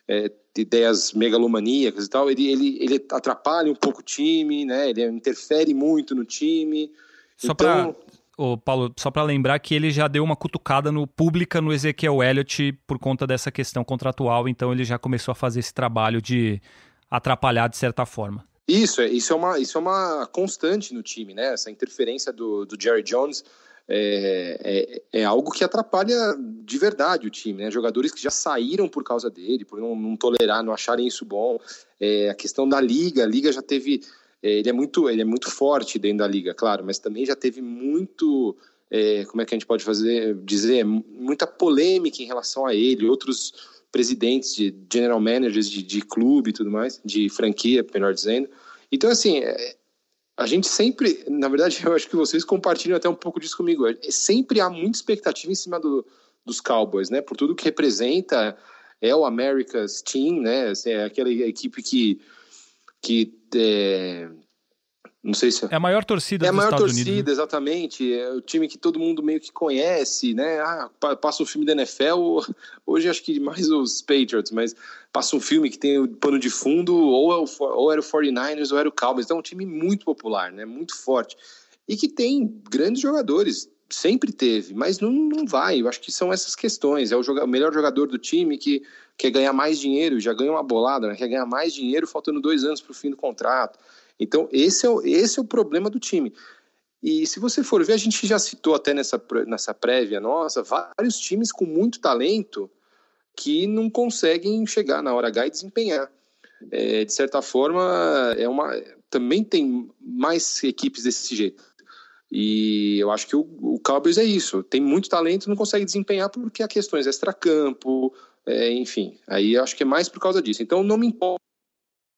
é, ideias megalomaníacas e tal, ele, ele, ele atrapalha um pouco o time, né? Ele interfere muito no time. Só então... para Ô, Paulo, só para lembrar que ele já deu uma cutucada no pública no Ezequiel Elliott por conta dessa questão contratual, então ele já começou a fazer esse trabalho de atrapalhar de certa forma. Isso, é, isso é uma, isso é uma constante no time, né? Essa interferência do, do Jerry Jones é, é, é, algo que atrapalha de verdade o time, né? Jogadores que já saíram por causa dele, por não, não tolerar, não acharem isso bom. É, a questão da liga, a liga já teve. É, ele é muito, ele é muito forte dentro da liga, claro, mas também já teve muito. É, como é que a gente pode fazer dizer muita polêmica em relação a ele, outros presidentes de general managers de, de clube e tudo mais, de franquia, melhor dizendo. Então, assim, é, a gente sempre, na verdade, eu acho que vocês compartilham até um pouco disso comigo. É, sempre há muita expectativa em cima do, dos Cowboys, né? Por tudo que representa, é o America's Team, né? É aquela equipe que, que é, não sei se é a maior torcida. É a maior Estados torcida, Unidos, né? exatamente. É o time que todo mundo meio que conhece, né? Ah, passa o filme da NFL. Hoje acho que mais os Patriots, mas passa um filme que tem o pano de fundo, ou, é o, ou era o 49ers ou era o Cowboys. Então é um time muito popular, né? Muito forte. E que tem grandes jogadores. Sempre teve, mas não, não vai. Eu acho que são essas questões. É o, joga, o melhor jogador do time que quer ganhar mais dinheiro, já ganhou uma bolada, né? quer ganhar mais dinheiro faltando dois anos para o fim do contrato então, esse é, o, esse é o problema do time. E se você for ver, a gente já citou até nessa, nessa prévia nossa, vários times com muito talento que não conseguem chegar na hora H e desempenhar. É, de certa forma, é uma, também tem mais equipes desse jeito. E eu acho que o, o Cowboys é isso. Tem muito talento, não consegue desempenhar porque há questões extra-campo, é, enfim. Aí eu acho que é mais por causa disso. Então não me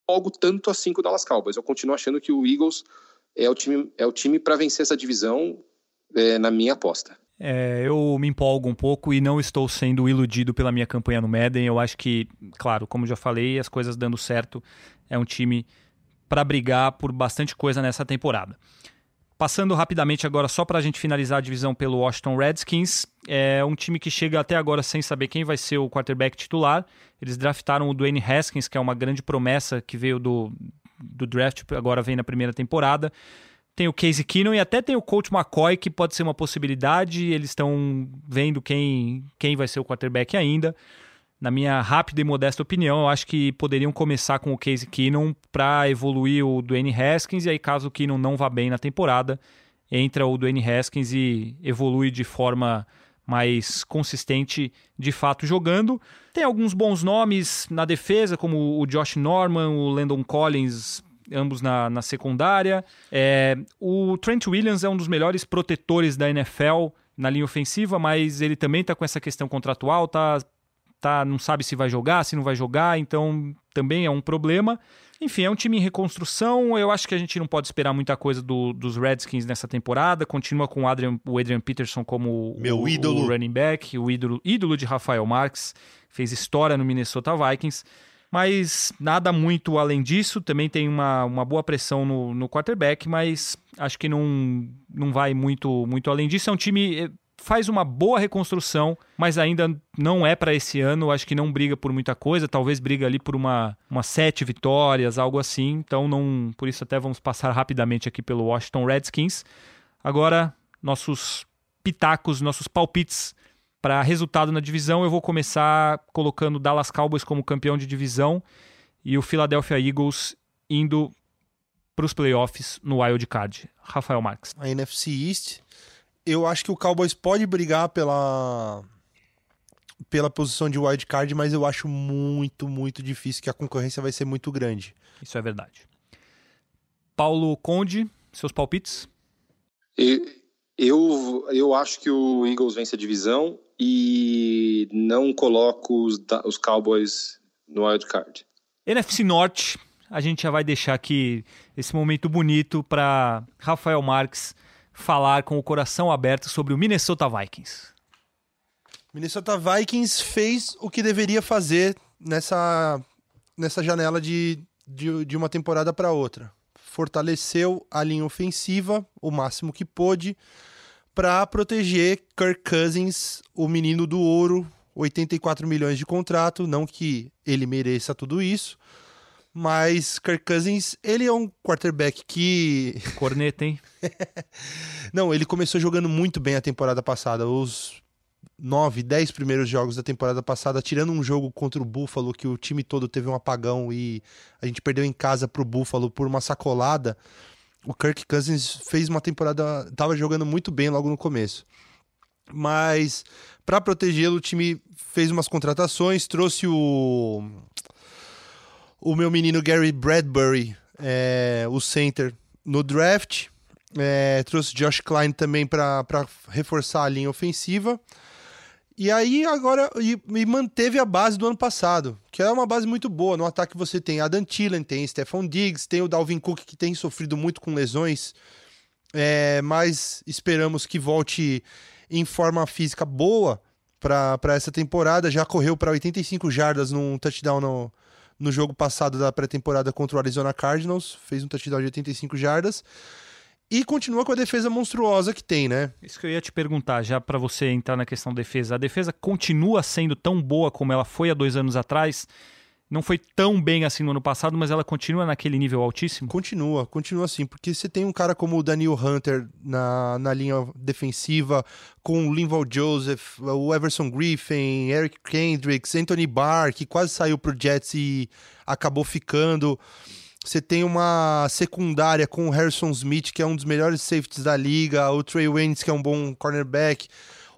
empolgo tanto assim com o Dallas Cowboys. Eu continuo achando que o Eagles é o time, é o time para vencer essa divisão é, na minha aposta. É, eu me empolgo um pouco e não estou sendo iludido pela minha campanha no Madden. Eu acho que, claro, como já falei, as coisas dando certo, é um time para brigar por bastante coisa nessa temporada. Passando rapidamente agora, só para a gente finalizar a divisão pelo Washington Redskins, é um time que chega até agora sem saber quem vai ser o quarterback titular. Eles draftaram o Dwayne Haskins, que é uma grande promessa que veio do, do draft, agora vem na primeira temporada. Tem o Casey Keenum e até tem o Coach McCoy, que pode ser uma possibilidade. Eles estão vendo quem, quem vai ser o quarterback ainda. Na minha rápida e modesta opinião, eu acho que poderiam começar com o Casey Keenum para evoluir o Dwayne Haskins. E aí, caso o Keenum não vá bem na temporada, entra o Dwayne Haskins e evolui de forma mais consistente de fato jogando. Tem alguns bons nomes na defesa, como o Josh Norman, o Landon Collins ambos na, na secundária. É, o Trent Williams é um dos melhores protetores da NFL na linha ofensiva, mas ele também está com essa questão contratual, tá, tá, não sabe se vai jogar, se não vai jogar, então também é um problema. Enfim, é um time em reconstrução. Eu acho que a gente não pode esperar muita coisa do, dos Redskins nessa temporada. Continua com o Adrian, o Adrian Peterson como Meu o, ídolo. o running back, o ídolo, ídolo de Rafael Marques. Fez história no Minnesota Vikings mas nada muito além disso. Também tem uma, uma boa pressão no, no quarterback, mas acho que não, não vai muito, muito além disso. É um time faz uma boa reconstrução, mas ainda não é para esse ano. Acho que não briga por muita coisa. Talvez briga ali por uma, uma sete vitórias, algo assim. Então, não, por isso até vamos passar rapidamente aqui pelo Washington Redskins. Agora, nossos pitacos, nossos palpites para resultado na divisão, eu vou começar colocando o Dallas Cowboys como campeão de divisão e o Philadelphia Eagles indo para os playoffs no Wild Card. Rafael Marques. A NFC East, eu acho que o Cowboys pode brigar pela pela posição de wild card, mas eu acho muito, muito difícil que a concorrência vai ser muito grande. Isso é verdade. Paulo Conde, seus palpites? Eu, eu acho que o Eagles vence a divisão e não coloco os, os Cowboys no wild card. NFC Norte, a gente já vai deixar aqui esse momento bonito para Rafael Marques falar com o coração aberto sobre o Minnesota Vikings. Minnesota Vikings fez o que deveria fazer nessa, nessa janela de, de, de uma temporada para outra. Fortaleceu a linha ofensiva o máximo que pôde para proteger Kirk Cousins, o menino do ouro, 84 milhões de contrato, não que ele mereça tudo isso, mas Kirk Cousins, ele é um quarterback que corneta, hein? não, ele começou jogando muito bem a temporada passada. Os nove, dez primeiros jogos da temporada passada, tirando um jogo contra o Buffalo, que o time todo teve um apagão e a gente perdeu em casa pro Buffalo por uma sacolada o Kirk Cousins fez uma temporada, estava jogando muito bem logo no começo. Mas para protegê-lo, o time fez umas contratações, trouxe o o meu menino Gary Bradbury, é, o center, no draft. É, trouxe Josh Klein também para reforçar a linha ofensiva. E aí agora e, e, manteve a base do ano passado, que é uma base muito boa. No ataque você tem Adam Thielen, tem Stephon Diggs, tem o Dalvin Cook que tem sofrido muito com lesões, é, mas esperamos que volte em forma física boa para essa temporada. Já correu para 85 jardas num touchdown no, no jogo passado da pré-temporada contra o Arizona Cardinals, fez um touchdown de 85 jardas. E continua com a defesa monstruosa que tem, né? Isso que eu ia te perguntar, já para você entrar na questão da defesa. A defesa continua sendo tão boa como ela foi há dois anos atrás? Não foi tão bem assim no ano passado, mas ela continua naquele nível altíssimo? Continua, continua assim, porque você tem um cara como o Daniel Hunter na, na linha defensiva, com o Linval Joseph, o Everson Griffin, Eric Kendricks, Anthony Barr, que quase saiu pro Jets e acabou ficando. Você tem uma secundária com o Harrison Smith, que é um dos melhores safeties da liga, o Trey Waynes, que é um bom cornerback,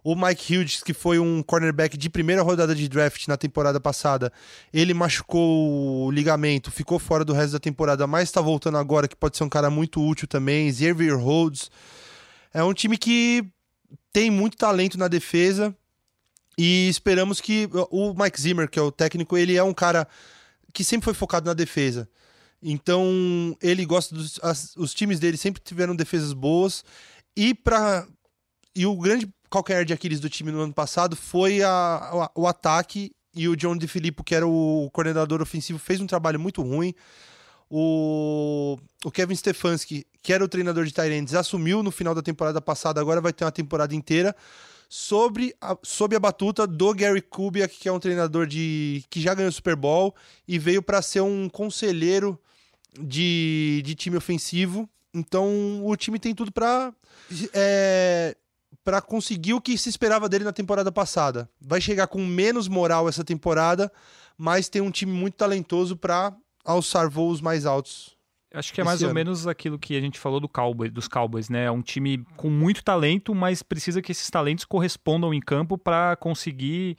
O Mike Hughes, que foi um cornerback de primeira rodada de draft na temporada passada, ele machucou o ligamento, ficou fora do resto da temporada, mas está voltando agora, que pode ser um cara muito útil também. Xavier Rhodes. É um time que tem muito talento na defesa e esperamos que o Mike Zimmer, que é o técnico, ele é um cara que sempre foi focado na defesa. Então, ele gosta dos as, os times dele sempre tiveram defesas boas e para e o grande calcanhar de Aquiles do time no ano passado foi a, o, o ataque e o John DeFilippo, que era o coordenador ofensivo, fez um trabalho muito ruim. O, o Kevin Stefanski, que era o treinador de Tyrants, assumiu no final da temporada passada, agora vai ter uma temporada inteira sobre a, sob a batuta do Gary Kubiak, que é um treinador de que já ganhou Super Bowl e veio para ser um conselheiro de, de time ofensivo. Então o time tem tudo para é, para conseguir o que se esperava dele na temporada passada. Vai chegar com menos moral essa temporada, mas tem um time muito talentoso para alçar voos mais altos. Acho que é mais ano. ou menos aquilo que a gente falou do Cowboys, dos Cowboys, né? É um time com muito talento, mas precisa que esses talentos correspondam em campo para conseguir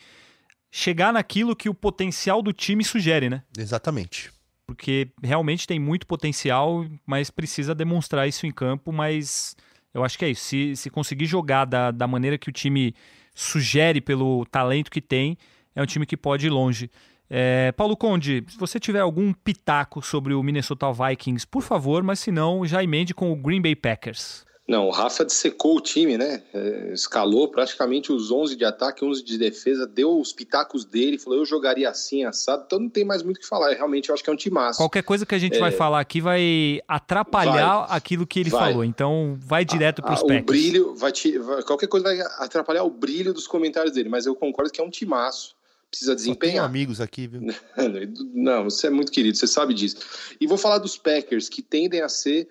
chegar naquilo que o potencial do time sugere, né? Exatamente. Porque realmente tem muito potencial, mas precisa demonstrar isso em campo, mas eu acho que é isso. Se, se conseguir jogar da, da maneira que o time sugere pelo talento que tem, é um time que pode ir longe. É, Paulo Conde, se você tiver algum pitaco sobre o Minnesota Vikings, por favor, mas se não, já emende com o Green Bay Packers. Não, o Rafa dissecou o time, né? É, escalou praticamente os 11 de ataque, 11 de defesa, deu os pitacos dele, falou eu jogaria assim, assado, então não tem mais muito o que falar. Realmente eu acho que é um timaço. Qualquer coisa que a gente é... vai falar aqui vai atrapalhar vai. aquilo que ele vai. falou, então vai direto para os Packers. O brilho, vai te, vai, qualquer coisa vai atrapalhar o brilho dos comentários dele, mas eu concordo que é um timaço precisa desempenhar. Só amigos aqui, viu? Não, você é muito querido, você sabe disso. E vou falar dos Packers, que tendem a ser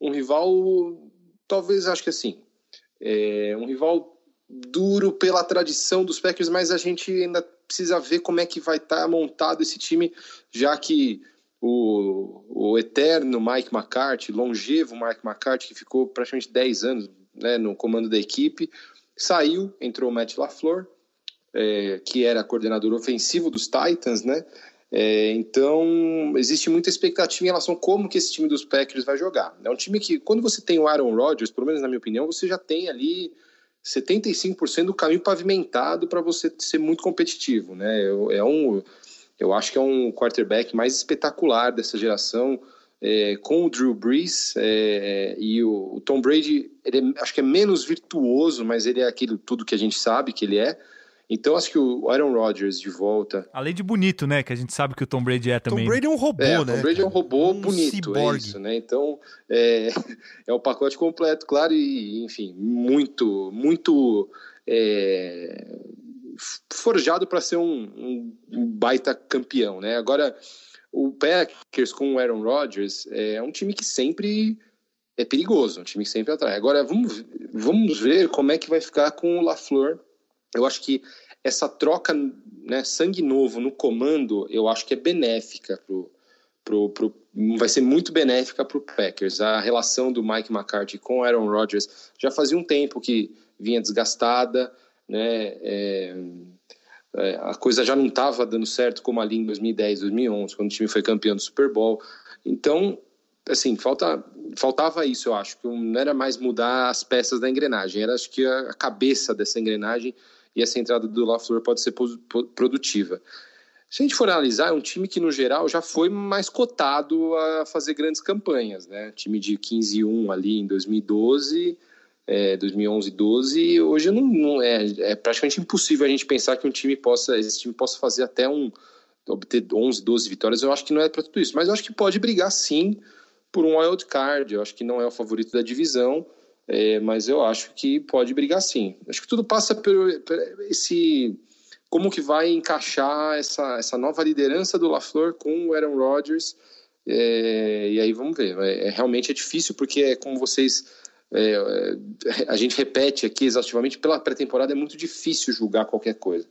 um rival talvez acho que assim, é um rival duro pela tradição dos Packers, mas a gente ainda precisa ver como é que vai estar tá montado esse time, já que o, o eterno Mike McCarthy, longevo Mike McCarthy, que ficou praticamente 10 anos né, no comando da equipe, saiu, entrou o Matt LaFleur, é, que era coordenador ofensivo dos Titans, né? É, então, existe muita expectativa em relação a como que esse time dos Packers vai jogar. É um time que, quando você tem o Aaron Rodgers, pelo menos na minha opinião, você já tem ali 75% do caminho pavimentado para você ser muito competitivo. Né? É um, eu acho que é um quarterback mais espetacular dessa geração, é, com o Drew Brees é, e o, o, Tom Brady, ele é, acho que é menos virtuoso, mas ele é aquilo tudo que a gente sabe que ele é. Então acho que o Aaron Rodgers de volta. Além de bonito, né? Que a gente sabe que o Tom Brady é também. Tom Brady é um robô, é, né? Tom Brady é um robô um bonito, é isso, né? Então é, é o pacote completo, claro, e enfim, muito, muito é, forjado para ser um, um, baita campeão, né? Agora, o Packers com o Aaron Rodgers é um time que sempre é perigoso, um time que sempre atrai. Agora, vamos, vamos ver como é que vai ficar com o LaFleur eu acho que essa troca, né, sangue novo no comando, eu acho que é benéfica pro, pro, pro vai ser muito benéfica para o Packers. A relação do Mike McCarthy com Aaron Rodgers já fazia um tempo que vinha desgastada, né? É, é, a coisa já não estava dando certo como ali em 2010, 2011, quando o time foi campeão do Super Bowl. Então, assim, falta, faltava isso, eu acho, que não era mais mudar as peças da engrenagem, era acho que a cabeça dessa engrenagem e essa entrada do LaFleur pode ser produtiva. Se a gente for analisar, é um time que, no geral, já foi mais cotado a fazer grandes campanhas, né? Time de 15 e 1 ali em 2012, é, 2011 12, hoje não, não, é, é praticamente impossível a gente pensar que um time possa, esse time possa fazer até um, obter 11, 12 vitórias, eu acho que não é para tudo isso, mas eu acho que pode brigar sim por um wild card, eu acho que não é o favorito da divisão, é, mas eu acho que pode brigar sim. Acho que tudo passa por, por, esse como que vai encaixar essa, essa nova liderança do LaFleur com o Aaron Rodgers. É, e aí vamos ver. É, é realmente é difícil porque é como vocês é, é, a gente repete aqui exaustivamente pela pré-temporada é muito difícil julgar qualquer coisa.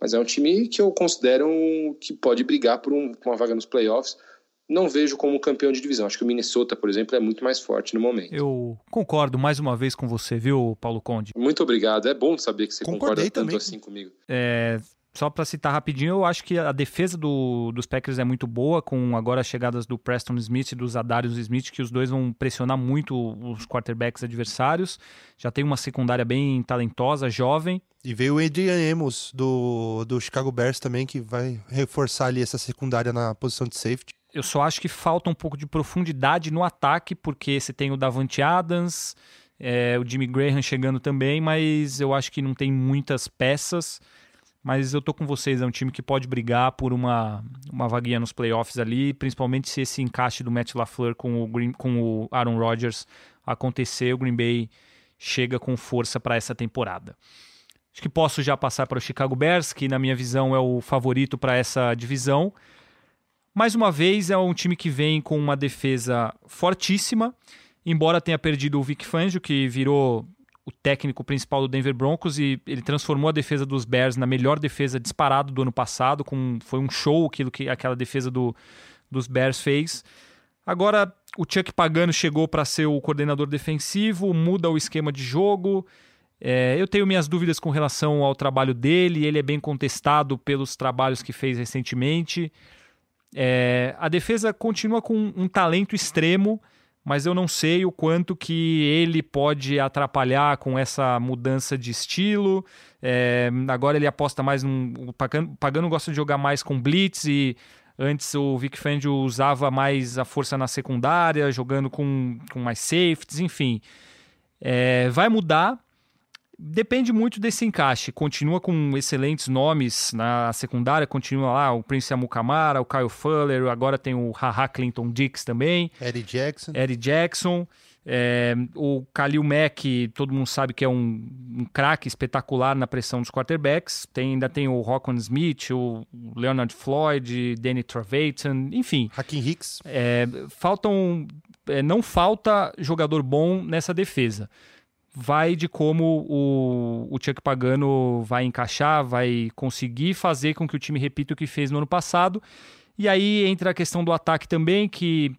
Mas é um time que eu considero um, que pode brigar por um, uma vaga nos playoffs não vejo como campeão de divisão. Acho que o Minnesota, por exemplo, é muito mais forte no momento. Eu concordo mais uma vez com você, viu, Paulo Conde? Muito obrigado. É bom saber que você Concordei concorda tanto assim comigo. É, só para citar rapidinho, eu acho que a defesa do, dos Packers é muito boa, com agora as chegadas do Preston Smith e do Zadarius Smith, que os dois vão pressionar muito os quarterbacks adversários. Já tem uma secundária bem talentosa, jovem. E veio o Adrian Amos do, do Chicago Bears também, que vai reforçar ali essa secundária na posição de safety. Eu só acho que falta um pouco de profundidade no ataque, porque você tem o Davante Adams, é, o Jimmy Graham chegando também, mas eu acho que não tem muitas peças. Mas eu tô com vocês, é um time que pode brigar por uma, uma vaguinha nos playoffs ali, principalmente se esse encaixe do Matt LaFleur com o, Green, com o Aaron Rodgers acontecer, o Green Bay chega com força para essa temporada. Acho que posso já passar para o Chicago Bears, que na minha visão é o favorito para essa divisão. Mais uma vez, é um time que vem com uma defesa fortíssima, embora tenha perdido o Vic Fangio, que virou o técnico principal do Denver Broncos e ele transformou a defesa dos Bears na melhor defesa disparado do ano passado, com foi um show aquilo que aquela defesa do, dos Bears fez. Agora o Chuck Pagano chegou para ser o coordenador defensivo, muda o esquema de jogo. É, eu tenho minhas dúvidas com relação ao trabalho dele, ele é bem contestado pelos trabalhos que fez recentemente. É, a defesa continua com um talento extremo, mas eu não sei o quanto que ele pode atrapalhar com essa mudança de estilo. É, agora ele aposta mais num. O Pagano, Pagano gosta de jogar mais com blitz e antes o Vic Fangio usava mais a força na secundária, jogando com, com mais safeties, enfim. É, vai mudar, depende muito desse encaixe. Continua com excelentes nomes na secundária, continua lá o Prince Amukamara, o Kyle Fuller, agora tem o Haha Clinton Dix também. Eddie Jackson. Eddie Jackson. É, o Khalil Mack, todo mundo sabe que é um, um craque espetacular na pressão dos quarterbacks. Tem, ainda tem o Rockon Smith, o Leonard Floyd, Danny Trevathan, enfim. Hakim Hicks. É, faltam, é, não falta jogador bom nessa defesa vai de como o, o Chuck Pagano vai encaixar, vai conseguir fazer com que o time repita o que fez no ano passado. E aí entra a questão do ataque também, que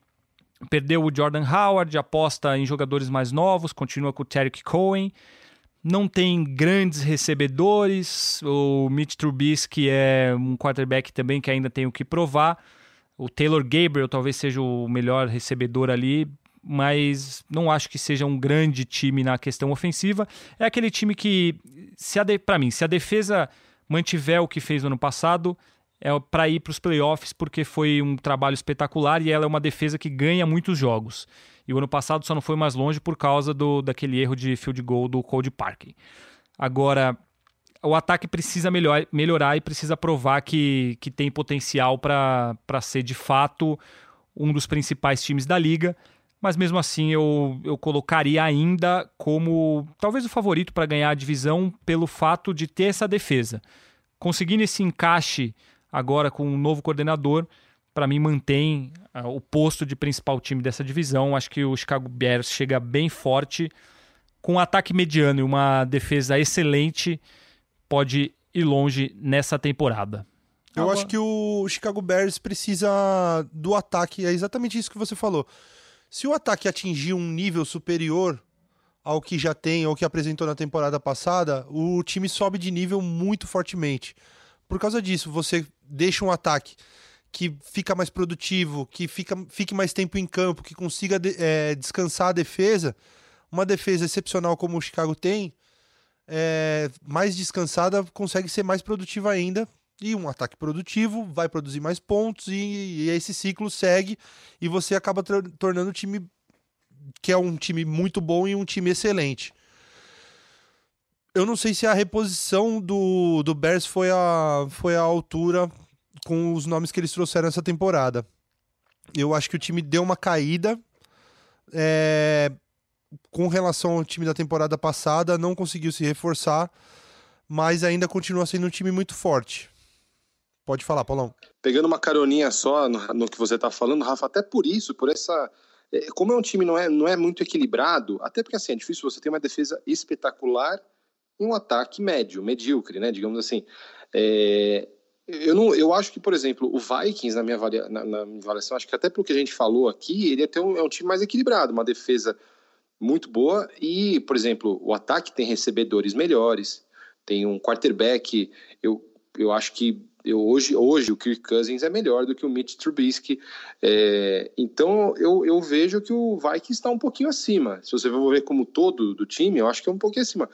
perdeu o Jordan Howard, aposta em jogadores mais novos, continua com o Tarek Cohen. Não tem grandes recebedores. O Mitch Trubisky é um quarterback também que ainda tem o que provar. O Taylor Gabriel talvez seja o melhor recebedor ali, mas não acho que seja um grande time na questão ofensiva. É aquele time que, para mim, se a defesa mantiver o que fez no ano passado, é para ir para os playoffs, porque foi um trabalho espetacular e ela é uma defesa que ganha muitos jogos. E o ano passado só não foi mais longe por causa do, daquele erro de field goal do Cold Park. Agora, o ataque precisa melhor, melhorar e precisa provar que, que tem potencial para ser de fato um dos principais times da liga mas mesmo assim eu, eu colocaria ainda como talvez o favorito para ganhar a divisão pelo fato de ter essa defesa. Conseguindo esse encaixe agora com um novo coordenador, para mim mantém uh, o posto de principal time dessa divisão. Acho que o Chicago Bears chega bem forte, com um ataque mediano e uma defesa excelente, pode ir longe nessa temporada. Eu acho que o Chicago Bears precisa do ataque, é exatamente isso que você falou. Se o ataque atingir um nível superior ao que já tem ou que apresentou na temporada passada, o time sobe de nível muito fortemente. Por causa disso, você deixa um ataque que fica mais produtivo, que fica, fique mais tempo em campo, que consiga é, descansar a defesa. Uma defesa excepcional como o Chicago tem, é, mais descansada, consegue ser mais produtiva ainda e um ataque produtivo vai produzir mais pontos e, e esse ciclo segue e você acaba tornando o time que é um time muito bom e um time excelente. Eu não sei se a reposição do, do Bears foi a, foi a altura com os nomes que eles trouxeram essa temporada. Eu acho que o time deu uma caída é, com relação ao time da temporada passada, não conseguiu se reforçar, mas ainda continua sendo um time muito forte. Pode falar, Paulão. Pegando uma caroninha só no, no que você está falando, Rafa, até por isso, por essa. É, como é um time não é, não é muito equilibrado, até porque assim, é difícil você ter uma defesa espetacular e um ataque médio, medíocre, né? Digamos assim. É, eu, não, eu acho que, por exemplo, o Vikings, na minha, na, na minha avaliação, acho que até pelo que a gente falou aqui, ele é, um, é um time mais equilibrado, uma defesa muito boa e, por exemplo, o ataque tem recebedores melhores, tem um quarterback, eu, eu acho que eu, hoje, hoje o Kirk Cousins é melhor do que o Mitch Trubisky, é, então eu, eu vejo que o Vikings está um pouquinho acima, se você for ver como todo do time, eu acho que é um pouquinho acima,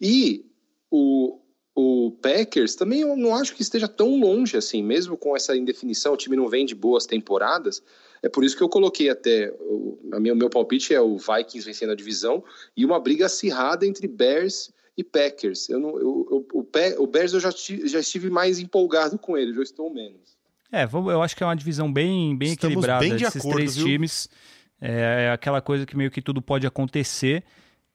e o, o Packers também eu não acho que esteja tão longe assim, mesmo com essa indefinição, o time não vem de boas temporadas, é por isso que eu coloquei até. O meu, meu palpite é o Vikings vencendo a divisão e uma briga acirrada entre Bears e Packers. Eu não, eu, eu, o, o Bears eu já, já estive mais empolgado com ele, já estou menos. É, eu acho que é uma divisão bem, bem equilibrada bem de desses acordo, três viu? times. É, é aquela coisa que meio que tudo pode acontecer.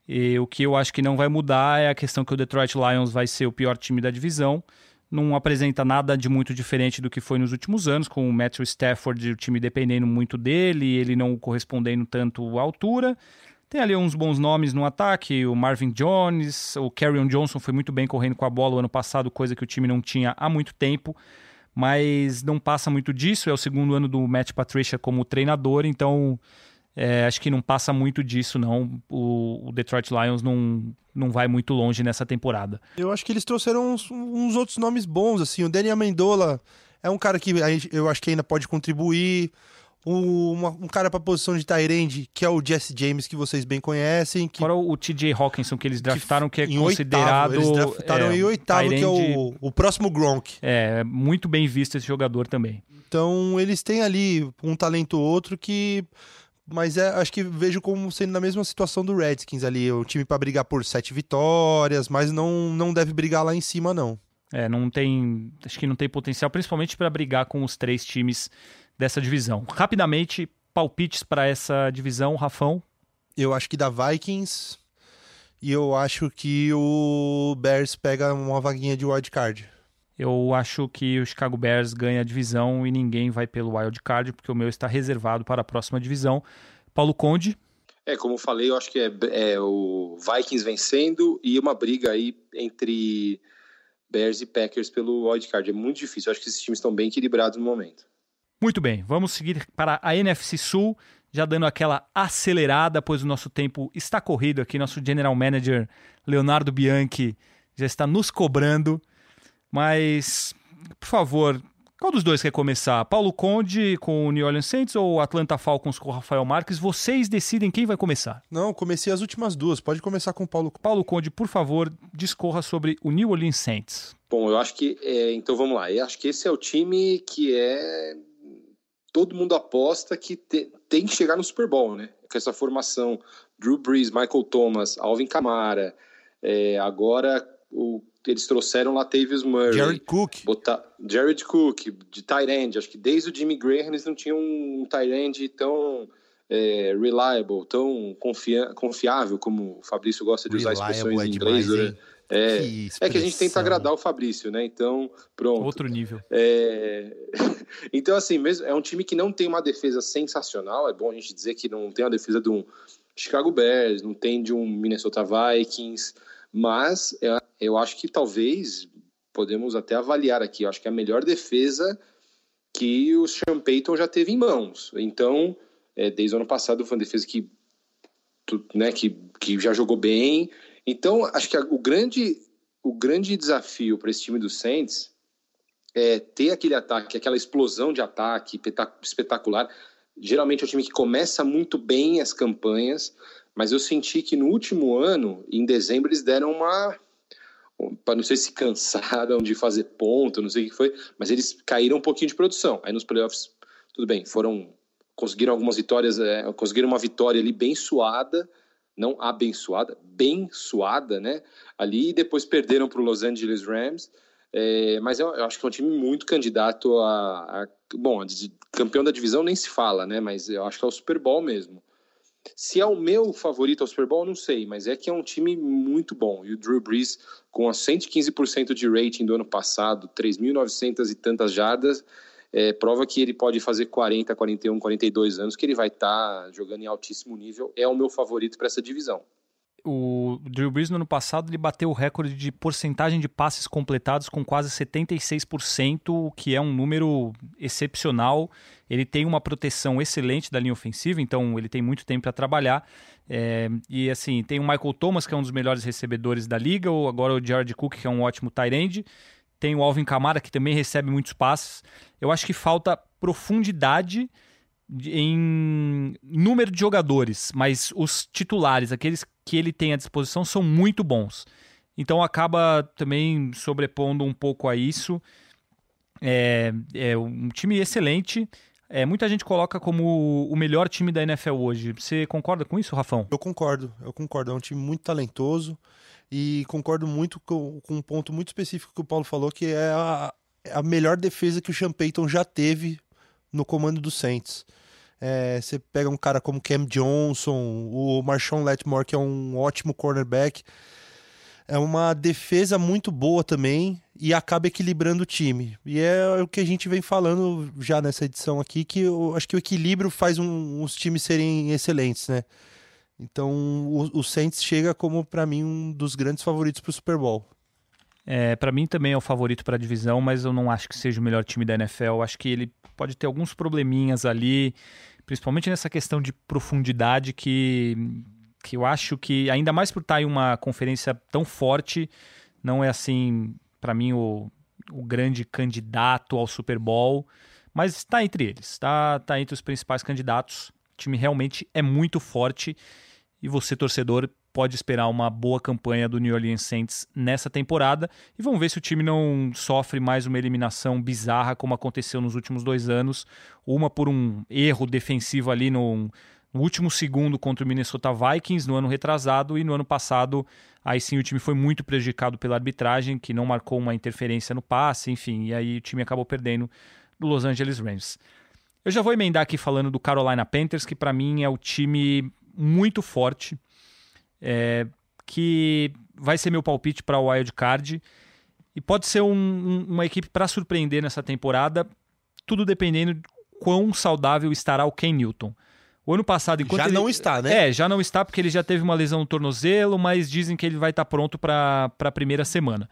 E o que eu acho que não vai mudar é a questão que o Detroit Lions vai ser o pior time da divisão não apresenta nada de muito diferente do que foi nos últimos anos, com o Matthew Stafford, o time dependendo muito dele, ele não correspondendo tanto à altura. Tem ali uns bons nomes no ataque, o Marvin Jones, o Carrion Johnson foi muito bem correndo com a bola o ano passado, coisa que o time não tinha há muito tempo, mas não passa muito disso. É o segundo ano do Matt Patricia como treinador, então é, acho que não passa muito disso, não. O, o, Detroit Lions não, não vai muito longe nessa temporada. Eu acho que eles trouxeram uns, uns outros nomes bons, assim. O Daniel Amendola é um cara que eu acho que ainda pode contribuir. Um, uma, um cara para posição de Tyrande, que é o Jesse James, que vocês bem conhecem. Que, Fora o TJ Hawkinson, que eles draftaram, que, que é considerado. Oitavo, eles draftaram é, em oitavo, que é o, o próximo Gronk. É, muito bem visto esse jogador também. Então, eles têm ali um talento outro que mas é, acho que vejo como sendo na mesma situação do Redskins ali, o time para brigar por sete vitórias, mas não, não deve brigar lá em cima não. É, não tem, acho que não tem potencial, principalmente para brigar com os três times dessa divisão. Rapidamente, palpites para essa divisão, Rafão? Eu acho que da Vikings e eu acho que o Bears pega uma vaguinha de wild card. Eu acho que o Chicago Bears ganha a divisão e ninguém vai pelo wild card, porque o meu está reservado para a próxima divisão. Paulo Conde. É, como eu falei, eu acho que é, é o Vikings vencendo e uma briga aí entre Bears e Packers pelo wild card. É muito difícil. Eu acho que esses times estão bem equilibrados no momento. Muito bem, vamos seguir para a NFC Sul, já dando aquela acelerada, pois o nosso tempo está corrido aqui. Nosso general manager Leonardo Bianchi já está nos cobrando. Mas, por favor, qual dos dois quer começar? Paulo Conde com o New Orleans Saints ou Atlanta Falcons com o Rafael Marques? Vocês decidem quem vai começar. Não, comecei as últimas duas. Pode começar com o Paulo. Paulo Conde, por favor, discorra sobre o New Orleans Saints. Bom, eu acho que é, então vamos lá. Eu acho que esse é o time que é todo mundo aposta que te, tem que chegar no Super Bowl, né? Com essa formação, Drew Brees, Michael Thomas, Alvin Kamara, é, agora o eles trouxeram Latavius Murray. Jared Cook. Botar, Jared Cook, de tight Acho que desde o Jimmy Graham eles não tinham um tight tão é, reliable, tão confia confiável, como o Fabrício gosta de usar expressões é em inglês. Demais, né? É, que é que a gente tenta agradar o Fabrício, né? Então, pronto. Outro nível. É... então, assim, mesmo, é um time que não tem uma defesa sensacional. É bom a gente dizer que não tem a defesa de um Chicago Bears, não tem de um Minnesota Vikings. Mas eu acho que talvez podemos até avaliar aqui. Eu acho que é a melhor defesa que o Sean Payton já teve em mãos. Então, é, desde o ano passado foi uma defesa que, né, que, que já jogou bem. Então, acho que o grande, o grande desafio para esse time do Saints é ter aquele ataque, aquela explosão de ataque espetacular. Geralmente é um time que começa muito bem as campanhas, mas eu senti que no último ano, em dezembro, eles deram uma. Não sei se cansaram de fazer ponto, não sei o que foi, mas eles caíram um pouquinho de produção. Aí nos playoffs, tudo bem, foram. Conseguiram algumas vitórias, é, conseguiram uma vitória ali bem suada, não abençoada, bem suada, né? Ali e depois perderam para o Los Angeles Rams. É, mas eu, eu, acho que é um time muito candidato a, a bom, a, campeão da divisão nem se fala, né? Mas eu acho que é o Super Bowl mesmo. Se é o meu favorito ao Super Bowl, não sei, mas é que é um time muito bom. E o Drew Brees, com a 115% de rating do ano passado, 3.900 e tantas jardas, é, prova que ele pode fazer 40, 41, 42 anos, que ele vai estar tá jogando em altíssimo nível. É o meu favorito para essa divisão. o Drew Brees no ano passado ele bateu o recorde de porcentagem de passes completados com quase 76%, o que é um número excepcional. Ele tem uma proteção excelente da linha ofensiva, então ele tem muito tempo para trabalhar. É, e assim, tem o Michael Thomas, que é um dos melhores recebedores da liga, ou agora o Jared Cook, que é um ótimo tight end. Tem o Alvin Kamara, que também recebe muitos passes. Eu acho que falta profundidade em número de jogadores, mas os titulares, aqueles que ele tem à disposição, são muito bons. Então acaba também sobrepondo um pouco a isso. É, é um time excelente. É, muita gente coloca como o melhor time da NFL hoje. Você concorda com isso, Rafão? Eu concordo, eu concordo. É um time muito talentoso e concordo muito com, com um ponto muito específico que o Paulo falou, que é a, a melhor defesa que o Sean Payton já teve no comando do Saints. É, você pega um cara como Cam Johnson, o Marshawn Letmore, que é um ótimo cornerback. É uma defesa muito boa também e acaba equilibrando o time. E é o que a gente vem falando já nessa edição aqui, que eu acho que o equilíbrio faz um, os times serem excelentes, né? Então o, o Saints chega como, para mim, um dos grandes favoritos para o Super Bowl. É, para mim também é o favorito para a divisão, mas eu não acho que seja o melhor time da NFL. Acho que ele pode ter alguns probleminhas ali, principalmente nessa questão de profundidade que, que eu acho que, ainda mais por estar em uma conferência tão forte, não é assim, para mim, o, o grande candidato ao Super Bowl, mas está entre eles, está tá entre os principais candidatos. O time realmente é muito forte e você, torcedor, pode esperar uma boa campanha do New Orleans Saints nessa temporada. E vamos ver se o time não sofre mais uma eliminação bizarra como aconteceu nos últimos dois anos. Uma por um erro defensivo ali no, no último segundo contra o Minnesota Vikings no ano retrasado e no ano passado aí sim o time foi muito prejudicado pela arbitragem que não marcou uma interferência no passe, enfim, e aí o time acabou perdendo do Los Angeles Rams. Eu já vou emendar aqui falando do Carolina Panthers, que para mim é o time muito forte é, que vai ser meu palpite para o Wild Card. E pode ser um, um, uma equipe para surpreender nessa temporada, tudo dependendo de quão saudável estará o Ken Newton. O ano passado, enquanto já ele... não está, né? É, já não está porque ele já teve uma lesão no tornozelo, mas dizem que ele vai estar pronto para a primeira semana.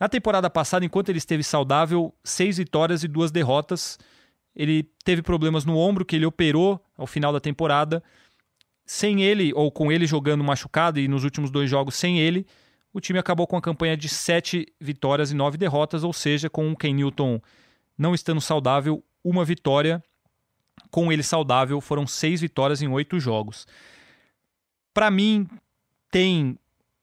Na temporada passada, enquanto ele esteve saudável, seis vitórias e duas derrotas. Ele teve problemas no ombro que ele operou ao final da temporada sem ele, ou com ele jogando machucado, e nos últimos dois jogos sem ele, o time acabou com a campanha de sete vitórias e nove derrotas, ou seja, com o Ken Newton não estando saudável, uma vitória. Com ele saudável, foram seis vitórias em oito jogos. Para mim, tem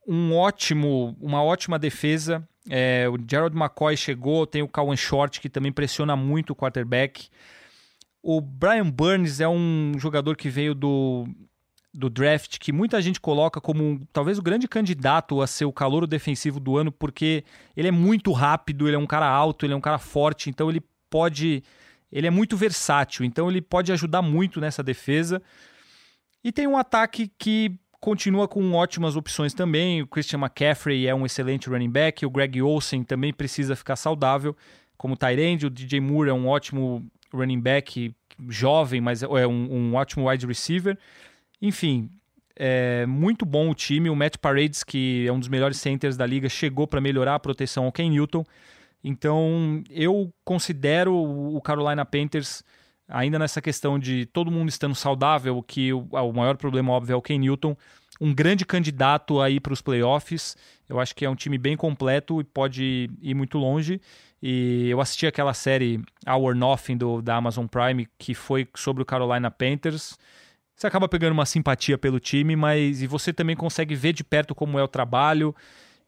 um ótimo, uma ótima defesa. É, o Gerald McCoy chegou, tem o Cowan Short, que também pressiona muito o quarterback. O Brian Burns é um jogador que veio do do draft que muita gente coloca como talvez o grande candidato a ser o calor defensivo do ano, porque ele é muito rápido, ele é um cara alto, ele é um cara forte, então ele pode. Ele é muito versátil, então ele pode ajudar muito nessa defesa. E tem um ataque que continua com ótimas opções também. O Christian McCaffrey é um excelente running back, o Greg Olsen também precisa ficar saudável como tight o DJ Moore é um ótimo running back jovem, mas é um, um ótimo wide receiver. Enfim, é muito bom o time. O Matt Paredes, que é um dos melhores centers da liga, chegou para melhorar a proteção ao Ken Newton. Então, eu considero o Carolina Panthers, ainda nessa questão de todo mundo estando saudável, que o, o maior problema, óbvio, é o Ken Newton, um grande candidato aí para os playoffs. Eu acho que é um time bem completo e pode ir muito longe. E eu assisti aquela série Our Nothing do, da Amazon Prime, que foi sobre o Carolina Panthers você acaba pegando uma simpatia pelo time, mas e você também consegue ver de perto como é o trabalho.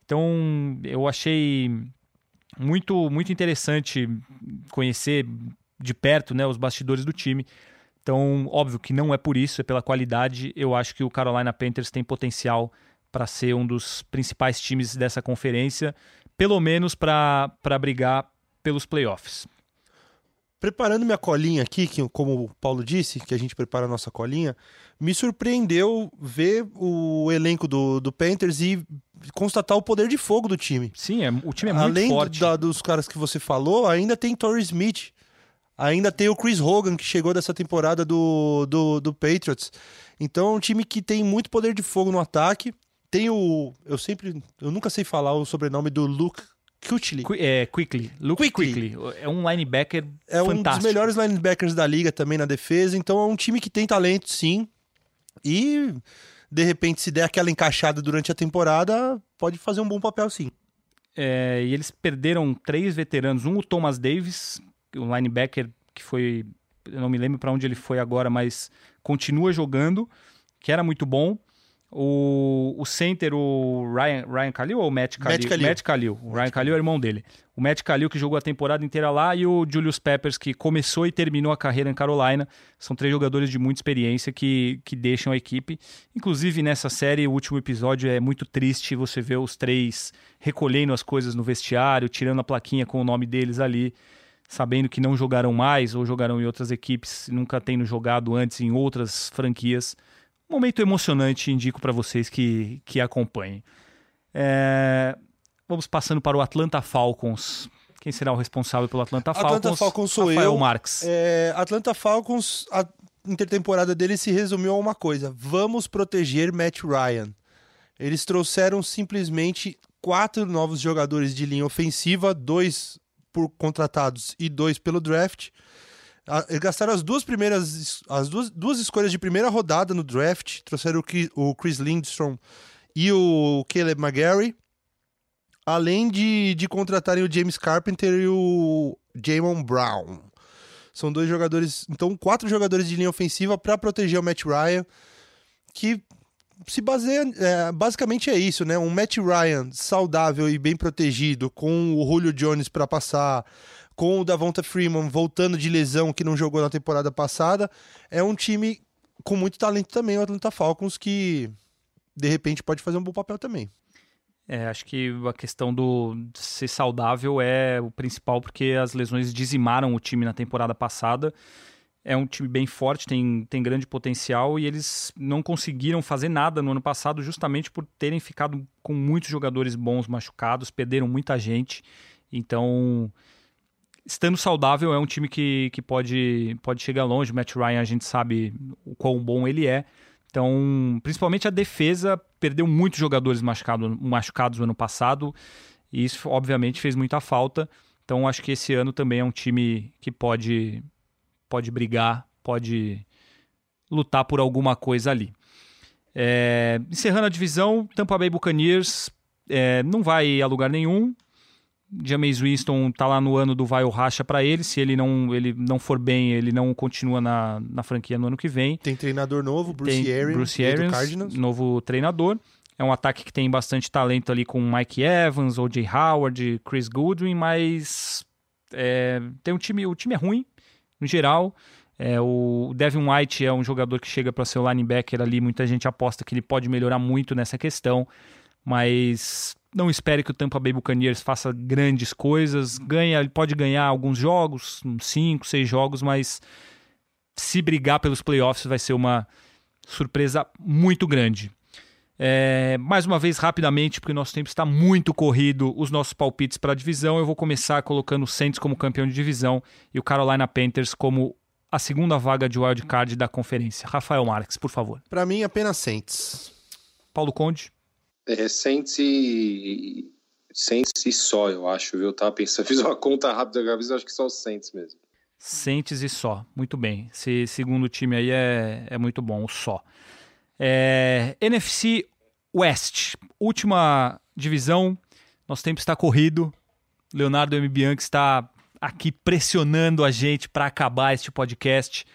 Então, eu achei muito muito interessante conhecer de perto, né, os bastidores do time. Então, óbvio que não é por isso, é pela qualidade. Eu acho que o Carolina Panthers tem potencial para ser um dos principais times dessa conferência, pelo menos para brigar pelos playoffs. Preparando minha colinha aqui, que, como o Paulo disse, que a gente prepara a nossa colinha, me surpreendeu ver o elenco do, do Panthers e constatar o poder de fogo do time. Sim, é, o time é muito Além forte. Além dos caras que você falou, ainda tem Torrey Smith, Ainda tem o Chris Hogan, que chegou dessa temporada do, do, do Patriots. Então é um time que tem muito poder de fogo no ataque. Tem o. Eu sempre. Eu nunca sei falar o sobrenome do Luke Kuchly. Qu é, Quickly. Luke Quickly. Quickly. É um linebacker É fantástico. um dos melhores linebackers da liga também na defesa. Então é um time que tem talento, sim. E, de repente, se der aquela encaixada durante a temporada, pode fazer um bom papel, sim. É, e eles perderam três veteranos. Um, o Thomas Davis, um linebacker que foi, eu não me lembro para onde ele foi agora, mas continua jogando, que era muito bom. O, o center, o Ryan, Ryan Kalil ou o Matt Kalil? Matt Kalil. Matt Kalil. O Ryan Kalil é o irmão dele. O Matt Kalil que jogou a temporada inteira lá e o Julius Peppers que começou e terminou a carreira em Carolina. São três jogadores de muita experiência que, que deixam a equipe. Inclusive nessa série, o último episódio é muito triste. Você vê os três recolhendo as coisas no vestiário, tirando a plaquinha com o nome deles ali sabendo que não jogarão mais ou jogarão em outras equipes, nunca tendo jogado antes em outras franquias. Momento emocionante, indico para vocês que, que acompanhem. É... Vamos passando para o Atlanta Falcons. Quem será o responsável pelo Atlanta Falcons? Atlanta Falcons sou Rafael eu. Marques. É, Atlanta Falcons, a intertemporada dele se resumiu a uma coisa: vamos proteger Matt Ryan. Eles trouxeram simplesmente quatro novos jogadores de linha ofensiva, dois por contratados e dois pelo draft. Eles gastaram as duas primeiras, as duas, duas escolhas de primeira rodada no draft, trouxeram o Chris Lindstrom e o Caleb McGarry, além de, de contratarem o James Carpenter e o Jamon Brown. São dois jogadores, então quatro jogadores de linha ofensiva para proteger o Matt Ryan, que se baseia. É, basicamente é isso, né? Um Matt Ryan saudável e bem protegido, com o Julio Jones para passar, com o Davonta Freeman voltando de lesão que não jogou na temporada passada. É um time com muito talento também, o Atlanta Falcons, que de repente pode fazer um bom papel também. É, acho que a questão do ser saudável é o principal, porque as lesões dizimaram o time na temporada passada é um time bem forte, tem, tem grande potencial e eles não conseguiram fazer nada no ano passado justamente por terem ficado com muitos jogadores bons machucados, perderam muita gente. Então, estando saudável, é um time que, que pode, pode chegar longe. Matt Ryan, a gente sabe o quão bom ele é. Então, principalmente a defesa perdeu muitos jogadores machucado, machucados no ano passado e isso, obviamente, fez muita falta. Então, acho que esse ano também é um time que pode pode brigar, pode lutar por alguma coisa ali. É, encerrando a divisão, Tampa Bay Buccaneers é, não vai a lugar nenhum. James Winston está lá no ano do vai ou racha para ele. Se ele não, ele não for bem, ele não continua na, na franquia no ano que vem. Tem treinador novo, Bruce tem Arians, Bruce Arians novo treinador. É um ataque que tem bastante talento ali com Mike Evans, O.J. Howard, Chris Goodwin, mas é, tem um time, o time é ruim, no geral. É, o Devin White é um jogador que chega para ser o linebacker ali. Muita gente aposta que ele pode melhorar muito nessa questão, mas não espere que o Tampa Bay Buccaneers faça grandes coisas. Ganha, ele pode ganhar alguns jogos, cinco, seis jogos, mas se brigar pelos playoffs vai ser uma surpresa muito grande. É, mais uma vez, rapidamente, porque o nosso tempo está muito corrido, os nossos palpites para a divisão. Eu vou começar colocando o Saints como campeão de divisão e o Carolina Panthers como a segunda vaga de wildcard da conferência. Rafael Marques, por favor. Para mim, apenas Saints. Paulo Conde. É, Saints e... Saints e só, eu acho, viu? Eu pensando, fiz uma conta rápida da cabeça, acho que só o Saints mesmo. Saints e só, muito bem. Esse segundo time aí é, é muito bom, o só. É, NFC West, última divisão. Nosso tempo está corrido. Leonardo M. Bianchi está aqui pressionando a gente para acabar este podcast.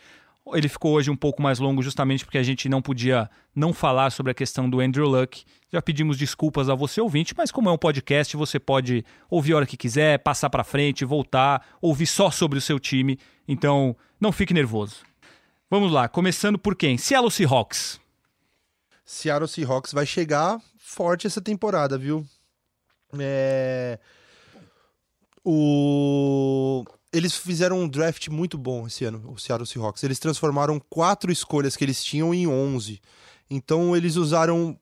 Ele ficou hoje um pouco mais longo, justamente porque a gente não podia não falar sobre a questão do Andrew Luck. Já pedimos desculpas a você ouvinte, mas como é um podcast, você pode ouvir a hora que quiser, passar para frente, voltar, ouvir só sobre o seu time. Então, não fique nervoso. Vamos lá, começando por quem? Seattle Seahawks. Seattle Seahawks vai chegar forte essa temporada, viu? É... O... Eles fizeram um draft muito bom esse ano, o Seattle Seahawks. Eles transformaram quatro escolhas que eles tinham em 11. Então eles usaram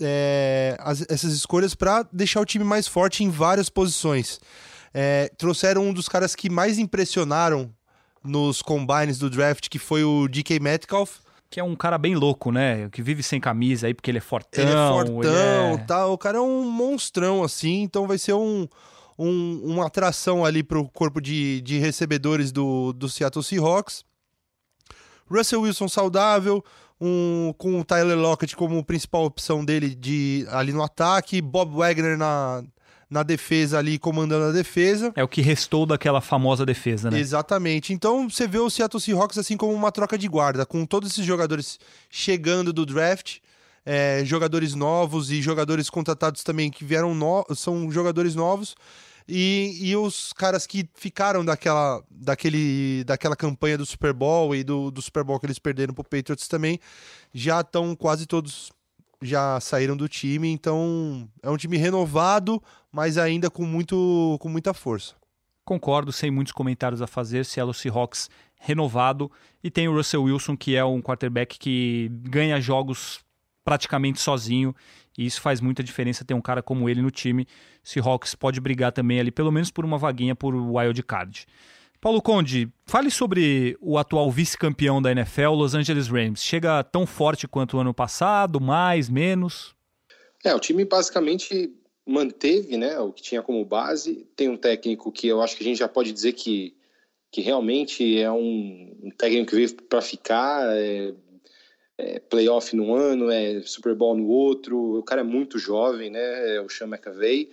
é, as, essas escolhas para deixar o time mais forte em várias posições. É, trouxeram um dos caras que mais impressionaram nos combines do draft, que foi o DK Metcalf cara bem louco, né? Que vive sem camisa aí porque ele é fortão. Ele é fortão, ele é... Tá, o cara é um monstrão, assim, então vai ser um, um, uma atração ali pro corpo de, de recebedores do, do Seattle Seahawks. Russell Wilson saudável, um, com o Tyler Lockett como principal opção dele de, ali no ataque, Bob Wagner na, na defesa ali, comandando a defesa. É o que restou daquela famosa defesa, né? Exatamente. Então você vê o Seattle Seahawks assim como uma troca de guarda, com todos esses jogadores chegando do draft, é, jogadores novos e jogadores contratados também que vieram no... são jogadores novos. E, e os caras que ficaram daquela, daquele, daquela campanha do Super Bowl e do, do Super Bowl que eles perderam pro Patriots também, já estão quase todos já saíram do time, então é um time renovado, mas ainda com, muito, com muita força. Concordo, sem muitos comentários a fazer. Seattle Seahawks renovado e tem o Russell Wilson, que é um quarterback que ganha jogos praticamente sozinho e isso faz muita diferença ter um cara como ele no time. Seahawks pode brigar também ali, pelo menos por uma vaguinha por wild card. Paulo Conde, fale sobre o atual vice-campeão da NFL, Los Angeles Rams. Chega tão forte quanto o ano passado, mais, menos? É, o time basicamente manteve né, o que tinha como base. Tem um técnico que eu acho que a gente já pode dizer que, que realmente é um, um técnico que veio para ficar. É, é playoff num ano, é Super Bowl no outro. O cara é muito jovem, né? É o Sean McAvey.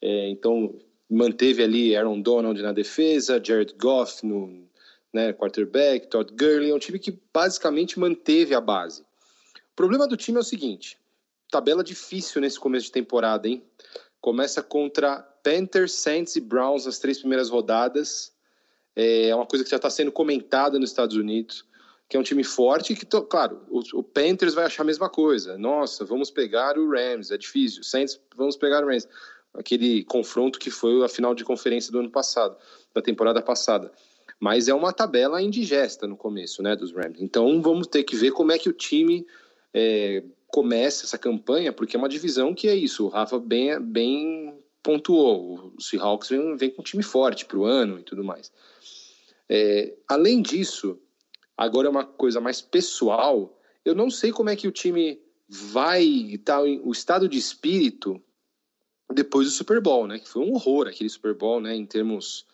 É, então manteve ali Aaron Donald na defesa, Jared Goff no né, quarterback, Todd Gurley, é um time que basicamente manteve a base. O problema do time é o seguinte, tabela difícil nesse começo de temporada, hein? Começa contra Panthers, Saints e Browns nas três primeiras rodadas. É uma coisa que já está sendo comentada nos Estados Unidos, que é um time forte que, claro, o, o, Panthers vai achar a mesma coisa. Nossa, vamos pegar o Rams, é difícil. Saints, vamos pegar o Rams aquele confronto que foi a final de conferência do ano passado, da temporada passada. Mas é uma tabela indigesta no começo, né, dos Rams. Então vamos ter que ver como é que o time é, começa essa campanha, porque é uma divisão que é isso. O Rafa bem, bem pontuou. O Seahawks vem, vem com um time forte para o ano e tudo mais. É, além disso, agora é uma coisa mais pessoal. Eu não sei como é que o time vai estar, tá, o estado de espírito depois do Super Bowl, né? Que foi um horror aquele Super Bowl, né? Em termos,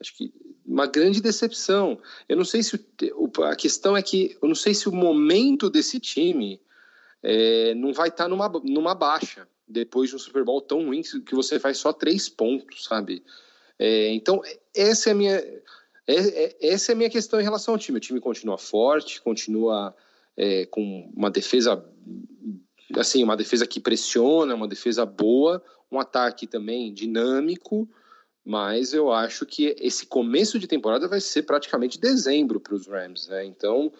acho que uma grande decepção. Eu não sei se o, a questão é que eu não sei se o momento desse time é, não vai estar tá numa, numa baixa depois de um Super Bowl tão ruim que você faz só três pontos, sabe? É, então essa é a minha é, é, essa é a minha questão em relação ao time. O time continua forte, continua é, com uma defesa assim, uma defesa que pressiona, uma defesa boa, um ataque também dinâmico, mas eu acho que esse começo de temporada vai ser praticamente dezembro para os Rams, né? Então,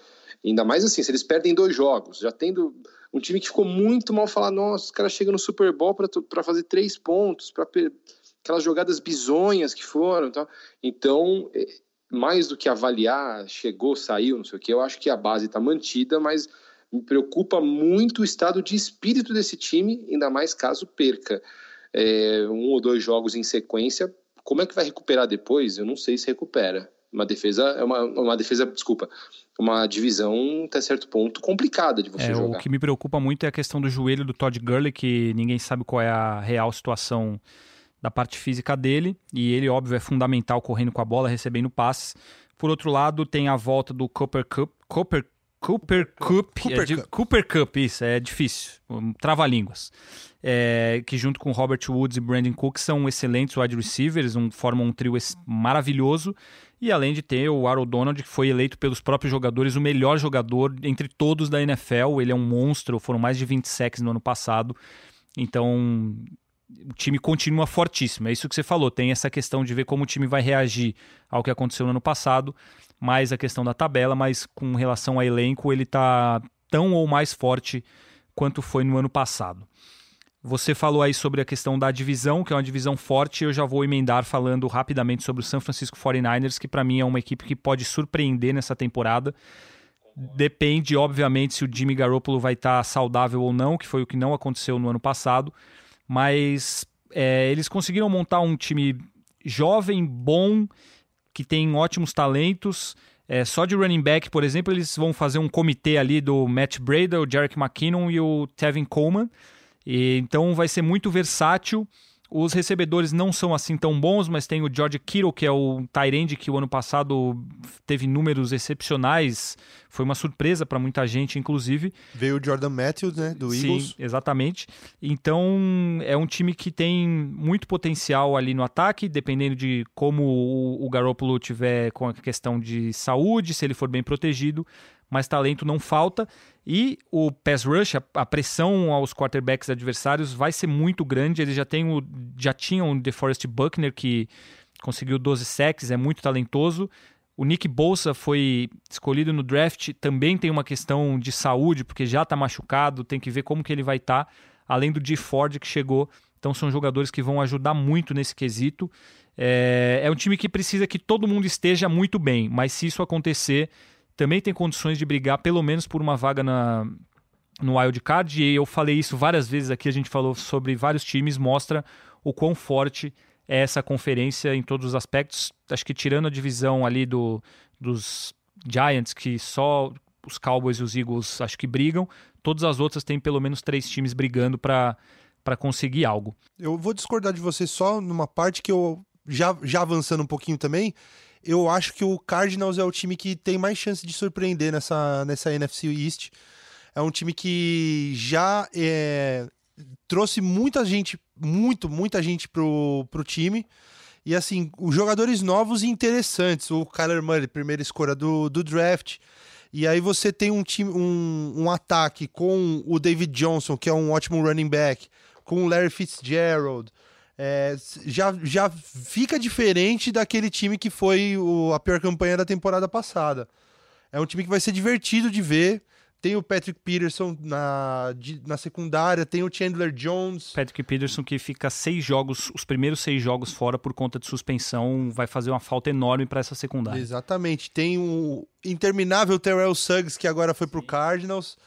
ainda mais assim, se eles perdem dois jogos, já tendo um time que ficou muito mal falar, nossa, os caras chegam no Super Bowl para fazer três pontos, para aquelas jogadas bizonhas que foram, tal. então é, mais do que avaliar, chegou, saiu, não sei o que, eu acho que a base está mantida, mas me preocupa muito o estado de espírito desse time, ainda mais caso perca é, um ou dois jogos em sequência. Como é que vai recuperar depois? Eu não sei se recupera. Uma defesa é uma, uma defesa, desculpa, uma divisão até certo ponto complicada de você é, jogar. O que me preocupa muito é a questão do joelho do Todd Gurley, que ninguém sabe qual é a real situação da parte física dele, e ele, óbvio, é fundamental correndo com a bola, recebendo passes. Por outro lado, tem a volta do Cooper Cup, Cooper Cooper Cup, Cooper, é, Cup. Cooper Cup, isso, é difícil, um, trava-línguas. É, que junto com Robert Woods e Brandon Cook são excelentes wide receivers, um, formam um trio maravilhoso. E além de ter o Aaron Donald, que foi eleito pelos próprios jogadores o melhor jogador entre todos da NFL. Ele é um monstro, foram mais de 20 sacks no ano passado. Então, o time continua fortíssimo. É isso que você falou. Tem essa questão de ver como o time vai reagir ao que aconteceu no ano passado mais a questão da tabela, mas com relação ao elenco, ele está tão ou mais forte quanto foi no ano passado. Você falou aí sobre a questão da divisão, que é uma divisão forte, eu já vou emendar falando rapidamente sobre o San Francisco 49ers, que para mim é uma equipe que pode surpreender nessa temporada. Depende, obviamente, se o Jimmy Garoppolo vai estar tá saudável ou não, que foi o que não aconteceu no ano passado, mas é, eles conseguiram montar um time jovem, bom que tem ótimos talentos. É, só de running back, por exemplo, eles vão fazer um comitê ali do Matt Breda, o Jarek McKinnon e o Tevin Coleman. E, então vai ser muito versátil. Os recebedores não são assim tão bons, mas tem o George Kittle, que é o Tyrande que o ano passado teve números excepcionais. Foi uma surpresa para muita gente, inclusive. Veio o Jordan Matthews, né, do Eagles. Sim, exatamente. Então, é um time que tem muito potencial ali no ataque, dependendo de como o, o Garoppolo tiver com a questão de saúde, se ele for bem protegido mas talento não falta. E o pass rush, a, a, pressão aos quarterbacks adversários vai ser muito grande. Eles já, têm o, já tinham o DeForest Buckner, que conseguiu 12 sacks, é muito talentoso. O Nick Bolsa foi escolhido no draft, também tem uma questão de saúde, porque já está machucado, tem que ver como que ele vai estar. Tá, além do G. Ford que chegou, então são jogadores que vão ajudar muito nesse quesito. É, é um time que precisa que todo mundo esteja muito bem, mas se isso acontecer, também tem condições de brigar pelo menos por uma vaga na, no wild card. E eu falei isso várias vezes aqui, a gente falou sobre vários times, mostra o quão forte é essa conferência em todos os aspectos. Acho que tirando a divisão ali do, dos Giants, que só os Cowboys e os Eagles acho que brigam, todas as outras têm pelo menos três times brigando para para conseguir algo. Eu vou discordar de você só numa parte que eu já, já avançando um pouquinho também, eu acho que o Cardinals é o time que tem mais chance de surpreender nessa, nessa NFC East. É um time que já é, trouxe muita gente, muito, muita gente pro, pro time. E assim, os jogadores novos e interessantes. O Kyler Murray, primeira escolha do, do draft. E aí você tem um time, um, um ataque com o David Johnson, que é um ótimo running back, com o Larry Fitzgerald, é, já, já fica diferente daquele time que foi o, a pior campanha da temporada passada. É um time que vai ser divertido de ver. Tem o Patrick Peterson na, de, na secundária, tem o Chandler Jones. Patrick Peterson que fica seis jogos, os primeiros seis jogos fora por conta de suspensão, vai fazer uma falta enorme para essa secundária. Exatamente. Tem o interminável Terrell Suggs que agora foi para o Cardinals.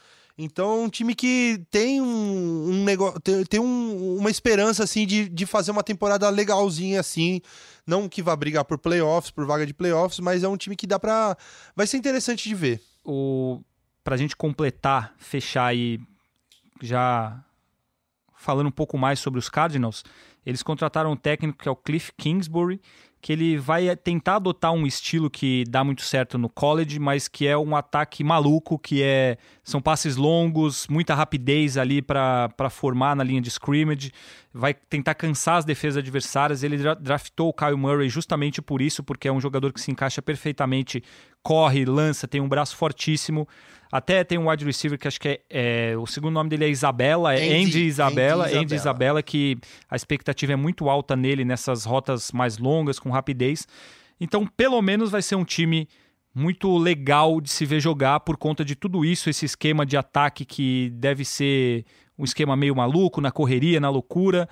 Então um time que tem um, um negócio, tem, tem um, uma esperança assim de, de fazer uma temporada legalzinha assim, não que vá brigar por playoffs, por vaga de playoffs, mas é um time que dá para vai ser interessante de ver. O pra gente completar, fechar aí já falando um pouco mais sobre os Cardinals, eles contrataram um técnico que é o Cliff Kingsbury, que ele vai tentar adotar um estilo que dá muito certo no college, mas que é um ataque maluco, que é são passes longos, muita rapidez ali para formar na linha de scrimmage, vai tentar cansar as defesas adversárias. Ele draftou o Kyle Murray justamente por isso, porque é um jogador que se encaixa perfeitamente, corre, lança, tem um braço fortíssimo. Até tem um wide receiver que acho que é, é o segundo nome dele é Isabela, é Andy, Andy Isabela, Andy, Andy Isabela, que a expectativa é muito alta nele nessas rotas mais longas, com rapidez. Então, pelo menos vai ser um time muito legal de se ver jogar por conta de tudo isso, esse esquema de ataque que deve ser um esquema meio maluco, na correria, na loucura.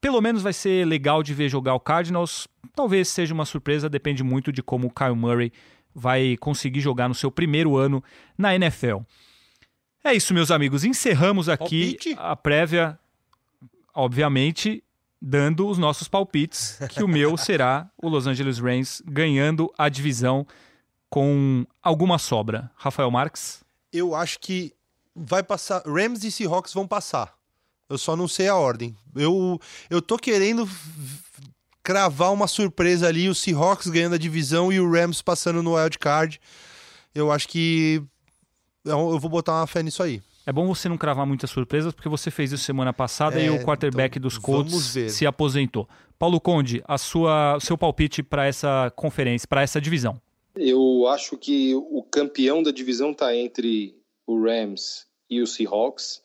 Pelo menos vai ser legal de ver jogar o Cardinals. Talvez seja uma surpresa, depende muito de como o Kyle Murray vai conseguir jogar no seu primeiro ano na NFL. É isso, meus amigos. Encerramos aqui Palpite. a prévia, obviamente, dando os nossos palpites, que o meu será o Los Angeles Rams ganhando a divisão com alguma sobra. Rafael Marques? Eu acho que vai passar. Rams e Seahawks vão passar. Eu só não sei a ordem. Eu, eu tô querendo cravar uma surpresa ali, o Seahawks ganhando a divisão e o Rams passando no wild card. Eu acho que eu vou botar uma fé nisso aí. É bom você não cravar muitas surpresas, porque você fez isso semana passada é, e o quarterback então, dos Colts se aposentou. Paulo Conde, a sua, seu palpite para essa conferência, para essa divisão? Eu acho que o campeão da divisão está entre o Rams e o Seahawks.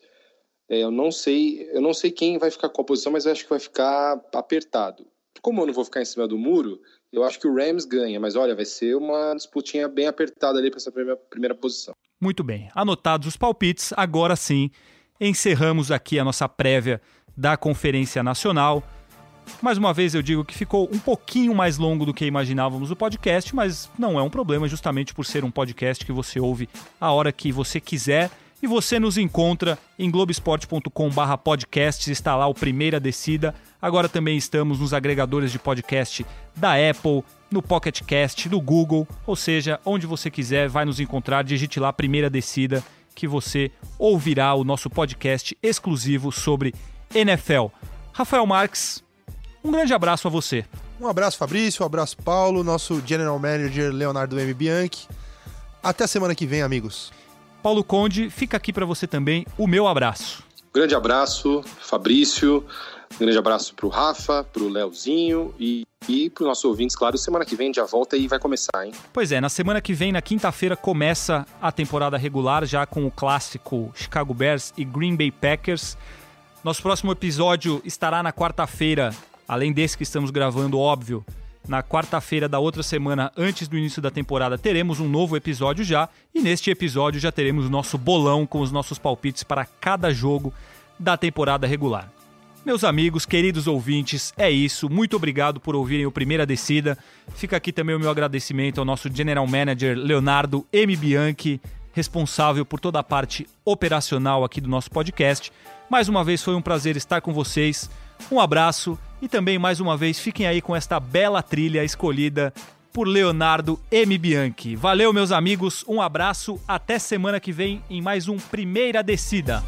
É, eu não sei, eu não sei quem vai ficar com a posição, mas eu acho que vai ficar apertado como eu não vou ficar em cima do muro, eu acho que o Rams ganha, mas olha, vai ser uma disputinha bem apertada ali para essa primeira, primeira posição. Muito bem, anotados os palpites, agora sim encerramos aqui a nossa prévia da Conferência Nacional. Mais uma vez eu digo que ficou um pouquinho mais longo do que imaginávamos o podcast, mas não é um problema, justamente por ser um podcast que você ouve a hora que você quiser E você nos encontra em globesport.com/podcasts, está lá o Primeira Descida. Agora também estamos nos agregadores de podcast da Apple, no Pocket Cast, do Google, ou seja, onde você quiser, vai nos encontrar, digite lá Primeira Descida que você ouvirá o nosso podcast exclusivo sobre NFL. Rafael Marques, um grande abraço a você. Um abraço, Fabrício, um abraço, Paulo, nosso General Manager Leonardo M. Bianchi. Até a semana que vem, amigos. Paulo Conde, fica aqui para você também o meu abraço. Grande abraço, Fabrício. Grande abraço para o Rafa, para o Leozinho e, e para os nossos ouvintes. Claro, semana que vem já volta e vai começar, hein? Pois é, na semana que vem, na quinta-feira, começa a temporada regular, já com o clássico Chicago Bears e Green Bay Packers. Nosso próximo episódio estará na quarta-feira, além desse que estamos gravando, óbvio. Na quarta-feira da outra semana, antes do início da temporada, teremos um novo episódio já. E neste episódio já teremos o nosso bolão com os nossos palpites para cada jogo da temporada regular. Meus amigos, queridos ouvintes, é isso. Muito obrigado por ouvirem o Primeira Descida. Fica aqui também o meu agradecimento ao nosso General Manager Leonardo M. Bianchi, responsável por toda a parte operacional aqui do nosso podcast. Mais uma vez foi um prazer estar com vocês. Um abraço e também mais uma vez fiquem aí com esta bela trilha escolhida por Leonardo M. Bianchi. Valeu, meus amigos, um abraço, até semana que vem em mais um Primeira Descida.